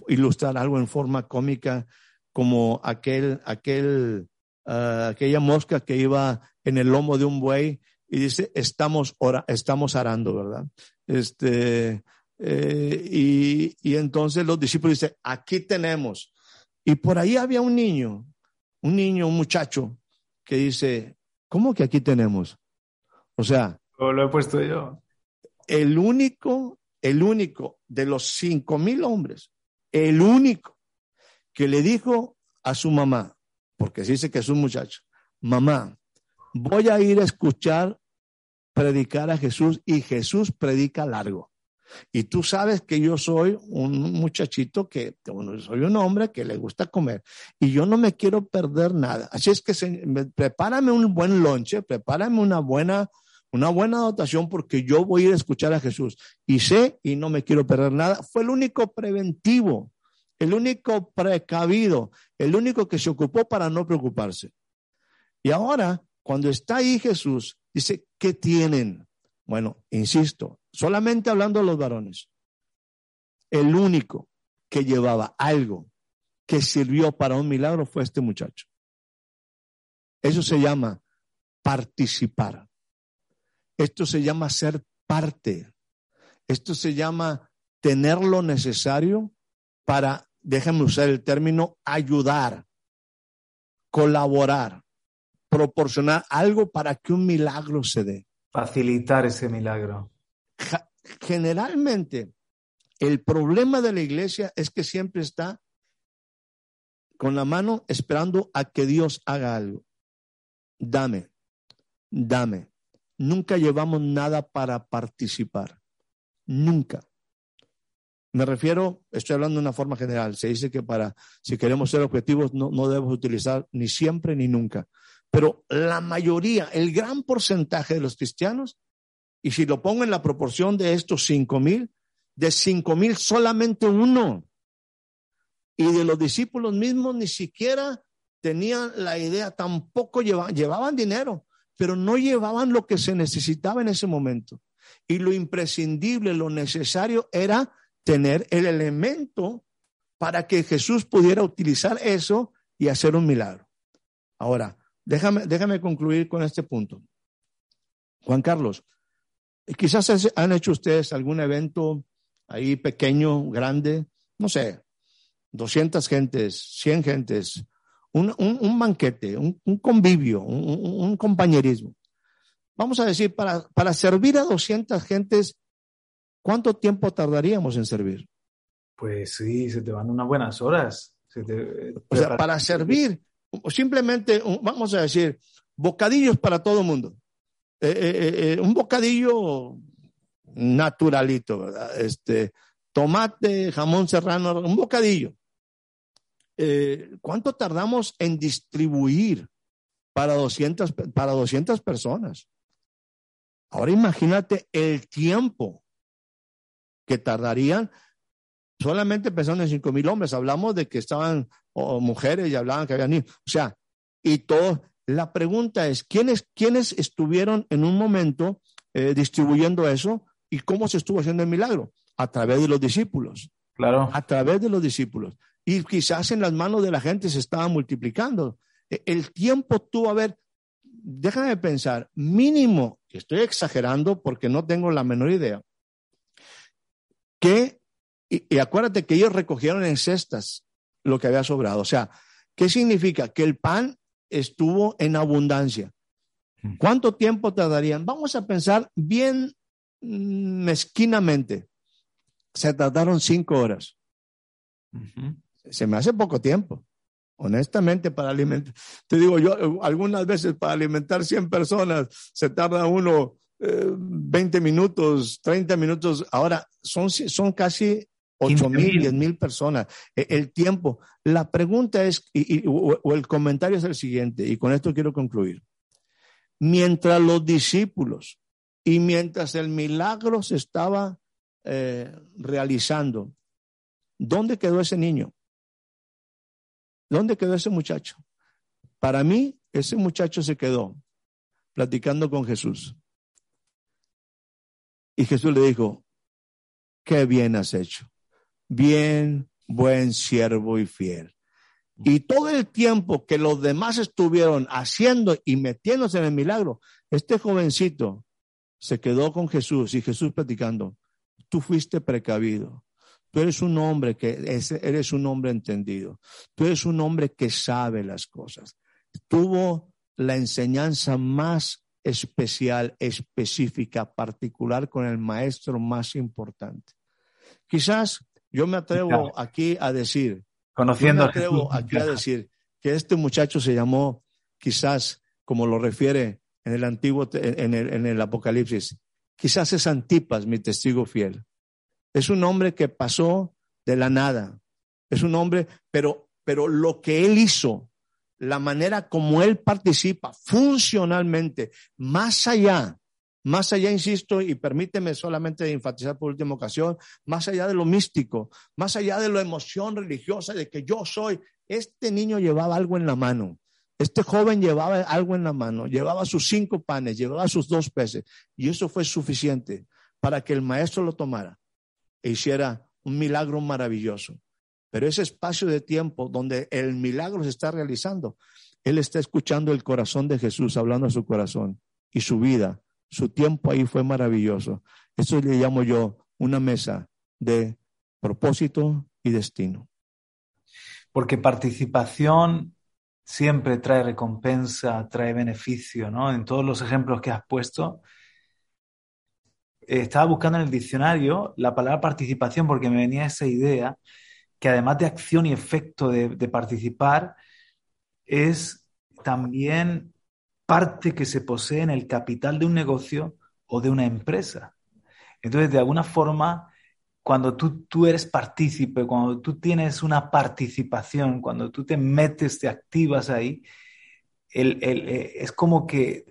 Speaker 2: ilustrar algo en forma cómica como aquel, aquel, ah, aquella mosca que iba en el lomo de un buey y dice, estamos, ora, estamos arando, ¿verdad? Este, eh, y, y entonces los discípulos dicen, aquí tenemos. Y por ahí había un niño, un niño, un muchacho, que dice, ¿cómo que aquí tenemos? O sea,
Speaker 1: lo he puesto yo.
Speaker 2: El único, el único de los cinco mil hombres, el único que le dijo a su mamá, porque se dice que es un muchacho, mamá, voy a ir a escuchar predicar a Jesús y Jesús predica largo. Y tú sabes que yo soy un muchachito que, bueno, soy un hombre que le gusta comer y yo no me quiero perder nada. Así es que prepárame un buen lonche, prepárame una buena, una buena dotación porque yo voy a ir a escuchar a Jesús. Y sé y no me quiero perder nada. Fue el único preventivo, el único precavido, el único que se ocupó para no preocuparse. Y ahora, cuando está ahí Jesús, dice, ¿qué tienen? Bueno, insisto, solamente hablando de los varones, el único que llevaba algo que sirvió para un milagro fue este muchacho. Eso se llama participar. Esto se llama ser parte. Esto se llama tener lo necesario para, déjenme usar el término, ayudar, colaborar, proporcionar algo para que un milagro se dé.
Speaker 1: Facilitar ese milagro
Speaker 2: generalmente el problema de la iglesia es que siempre está con la mano esperando a que Dios haga algo. Dame, dame. Nunca llevamos nada para participar. Nunca. Me refiero, estoy hablando de una forma general. Se dice que para, si queremos ser objetivos, no, no debemos utilizar ni siempre ni nunca. Pero la mayoría, el gran porcentaje de los cristianos y si lo pongo en la proporción de estos cinco mil, de cinco mil solamente uno. Y de los discípulos mismos ni siquiera tenían la idea, tampoco llevaban, llevaban dinero, pero no llevaban lo que se necesitaba en ese momento. Y lo imprescindible, lo necesario era tener el elemento para que Jesús pudiera utilizar eso y hacer un milagro. Ahora, déjame, déjame concluir con este punto. Juan Carlos, Quizás han hecho ustedes algún evento ahí pequeño, grande, no sé, 200 gentes, 100 gentes, un, banquete, un, convivio, un, compañerismo. Vamos a decir, para, para servir a 200 gentes, ¿cuánto tiempo tardaríamos en servir?
Speaker 1: Pues sí, se te van unas buenas horas.
Speaker 2: o sea, para servir, simplemente, vamos a decir, bocadillos para todo el mundo. Eh, eh, eh, un bocadillo naturalito, ¿verdad? Este, tomate, jamón serrano, un bocadillo. ¿Cuánto tardamos en distribuir para 200, para 200 personas? Ahora imagínate el tiempo que tardarían solamente pensando en cinco mil hombres. Hablamos de que estaban mujeres y hablaban que había niños. O sea, y todos, la pregunta es, ¿quiénes, quiénes estuvieron en un momento eh, distribuyendo eso y cómo se estuvo haciendo el milagro? A través de los discípulos.
Speaker 1: Claro.
Speaker 2: A través de los discípulos. Y quizás en las manos de la gente se estaba multiplicando. E, el tiempo tuvo a ver, déjame pensar, mínimo, estoy exagerando porque no tengo la menor idea, que, y, y acuérdate que ellos recogieron en cestas lo que había sobrado. O sea, ¿qué significa? Que el pan estuvo en abundancia. Mm. ¿Cuánto tiempo tardarían? Vamos a pensar bien mezquinamente. Se tardaron cinco horas. Se me hace poco tiempo. Honestamente, para alimentar, te digo yo, algunas veces para alimentar 100 personas se tarda uno 20 eh, minutos, 30 minutos. Ahora son, son casi ocho mil, diez mil personas, e, el tiempo. La pregunta es, o, el comentario es el siguiente, y con esto quiero concluir. Mientras los discípulos y mientras el milagro se estaba eh, realizando, ¿dónde quedó ese niño? ¿Dónde quedó ese muchacho? Para mí, ese muchacho se quedó platicando con Jesús. Y Jesús le dijo, qué bien has hecho bien, buen siervo y fiel. Y todo el tiempo que los demás estuvieron haciendo y metiéndose en el milagro, este jovencito se quedó con Jesús y Jesús platicando, tú fuiste precavido, tú eres un hombre que eres un hombre entendido, tú eres un hombre que sabe las cosas. Tuvo la enseñanza más especial, específica, particular con el maestro más importante. Quizás yo me atrevo aquí a decir,
Speaker 1: conociendo
Speaker 2: me atrevo aquí a decir que este muchacho se llamó, quizás, como lo refiere en el antiguo, en el, en el Apocalipsis, quizás es Antipas, mi testigo fiel. Es un hombre que pasó de la nada. Es un hombre, pero, pero lo que él hizo la manera como él participa funcionalmente, más allá, más allá, insisto, y permíteme solamente enfatizar por última ocasión, más allá de lo místico, más allá de la emoción religiosa de que yo soy, este niño llevaba algo en la mano. Este joven llevaba algo en la mano, llevaba sus cinco panes, llevaba sus dos peces, y eso fue suficiente para que el maestro lo tomara e hiciera un milagro maravilloso. Pero ese espacio de tiempo donde el milagro se está realizando, él está escuchando el corazón de Jesús, hablando a su corazón y su vida, su tiempo ahí fue maravilloso. Eso le llamo yo una mesa de propósito y destino.
Speaker 1: Porque participación siempre trae recompensa, trae beneficio, ¿no? En todos los ejemplos que has puesto. Estaba buscando en el diccionario la palabra participación porque me venía esa idea que además de acción y efecto de, participar, es también parte que se posee en el capital de un negocio o de una empresa. Entonces, de alguna forma, cuando tú, tú eres partícipe, cuando tú tienes una participación, cuando tú te metes, te activas ahí, eh, es como que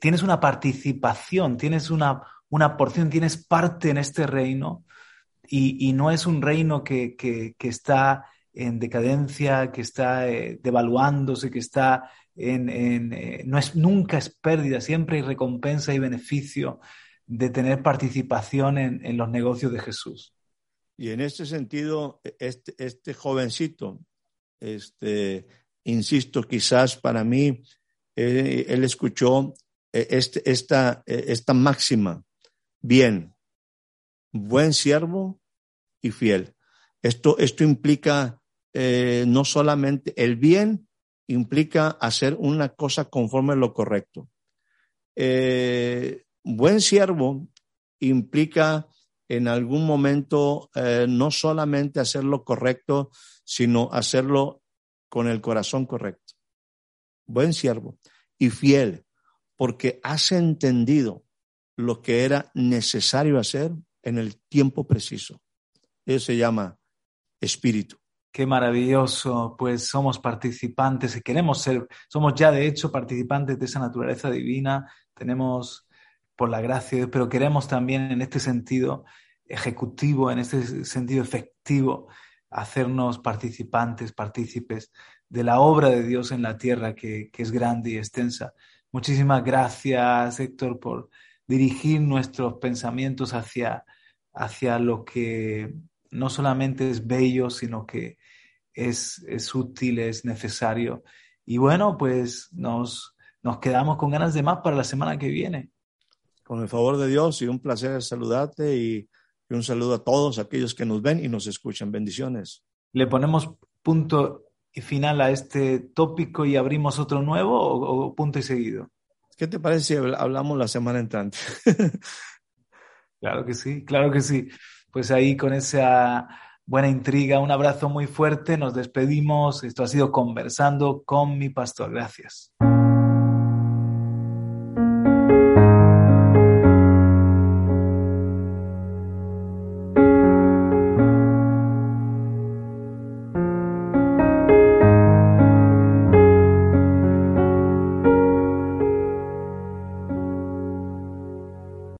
Speaker 1: tienes una participación, tienes una, una porción, tienes parte en este reino y, no es un reino que, está en decadencia, que está eh, devaluándose, que está en... Eh, no es, nunca es pérdida, siempre hay recompensa y beneficio de tener participación en, los negocios de Jesús.
Speaker 2: Y en este sentido, este, este jovencito, este, insisto, quizás para mí, eh, él escuchó este, esta, esta máxima, bien, buen siervo y fiel. Esto, esto implica eh, no solamente el bien, implica hacer una cosa conforme a lo correcto. Eh, buen siervo implica en algún momento eh, no solamente hacer lo correcto, sino hacerlo con el corazón correcto. Buen siervo y fiel, porque has entendido lo que era necesario hacer en el tiempo preciso. Eso se llama espíritu.
Speaker 1: Qué maravilloso, pues somos participantes y queremos ser, somos ya de hecho participantes de esa naturaleza divina, tenemos por la gracia, pero queremos también en este sentido ejecutivo, en este sentido efectivo, hacernos participantes, partícipes de la obra de Dios en la tierra que, que es grande y extensa. Muchísimas gracias, Héctor, por dirigir nuestros pensamientos hacia, hacia lo que no solamente es bello, sino que es, es útil, es necesario. Y bueno, pues nos, nos quedamos con ganas de más para la semana que viene.
Speaker 2: Con el favor de Dios y un placer saludarte y, un saludo a todos aquellos que nos ven y nos escuchan. Bendiciones.
Speaker 1: Le ponemos punto y final a este tópico y abrimos otro nuevo o, punto y seguido.
Speaker 2: ¿Qué te parece si hablamos la semana entrante?
Speaker 1: claro que sí, claro que sí. Pues ahí con esa buena intriga, un abrazo muy fuerte, nos despedimos. Esto ha sido conversando con mi pastor. Gracias.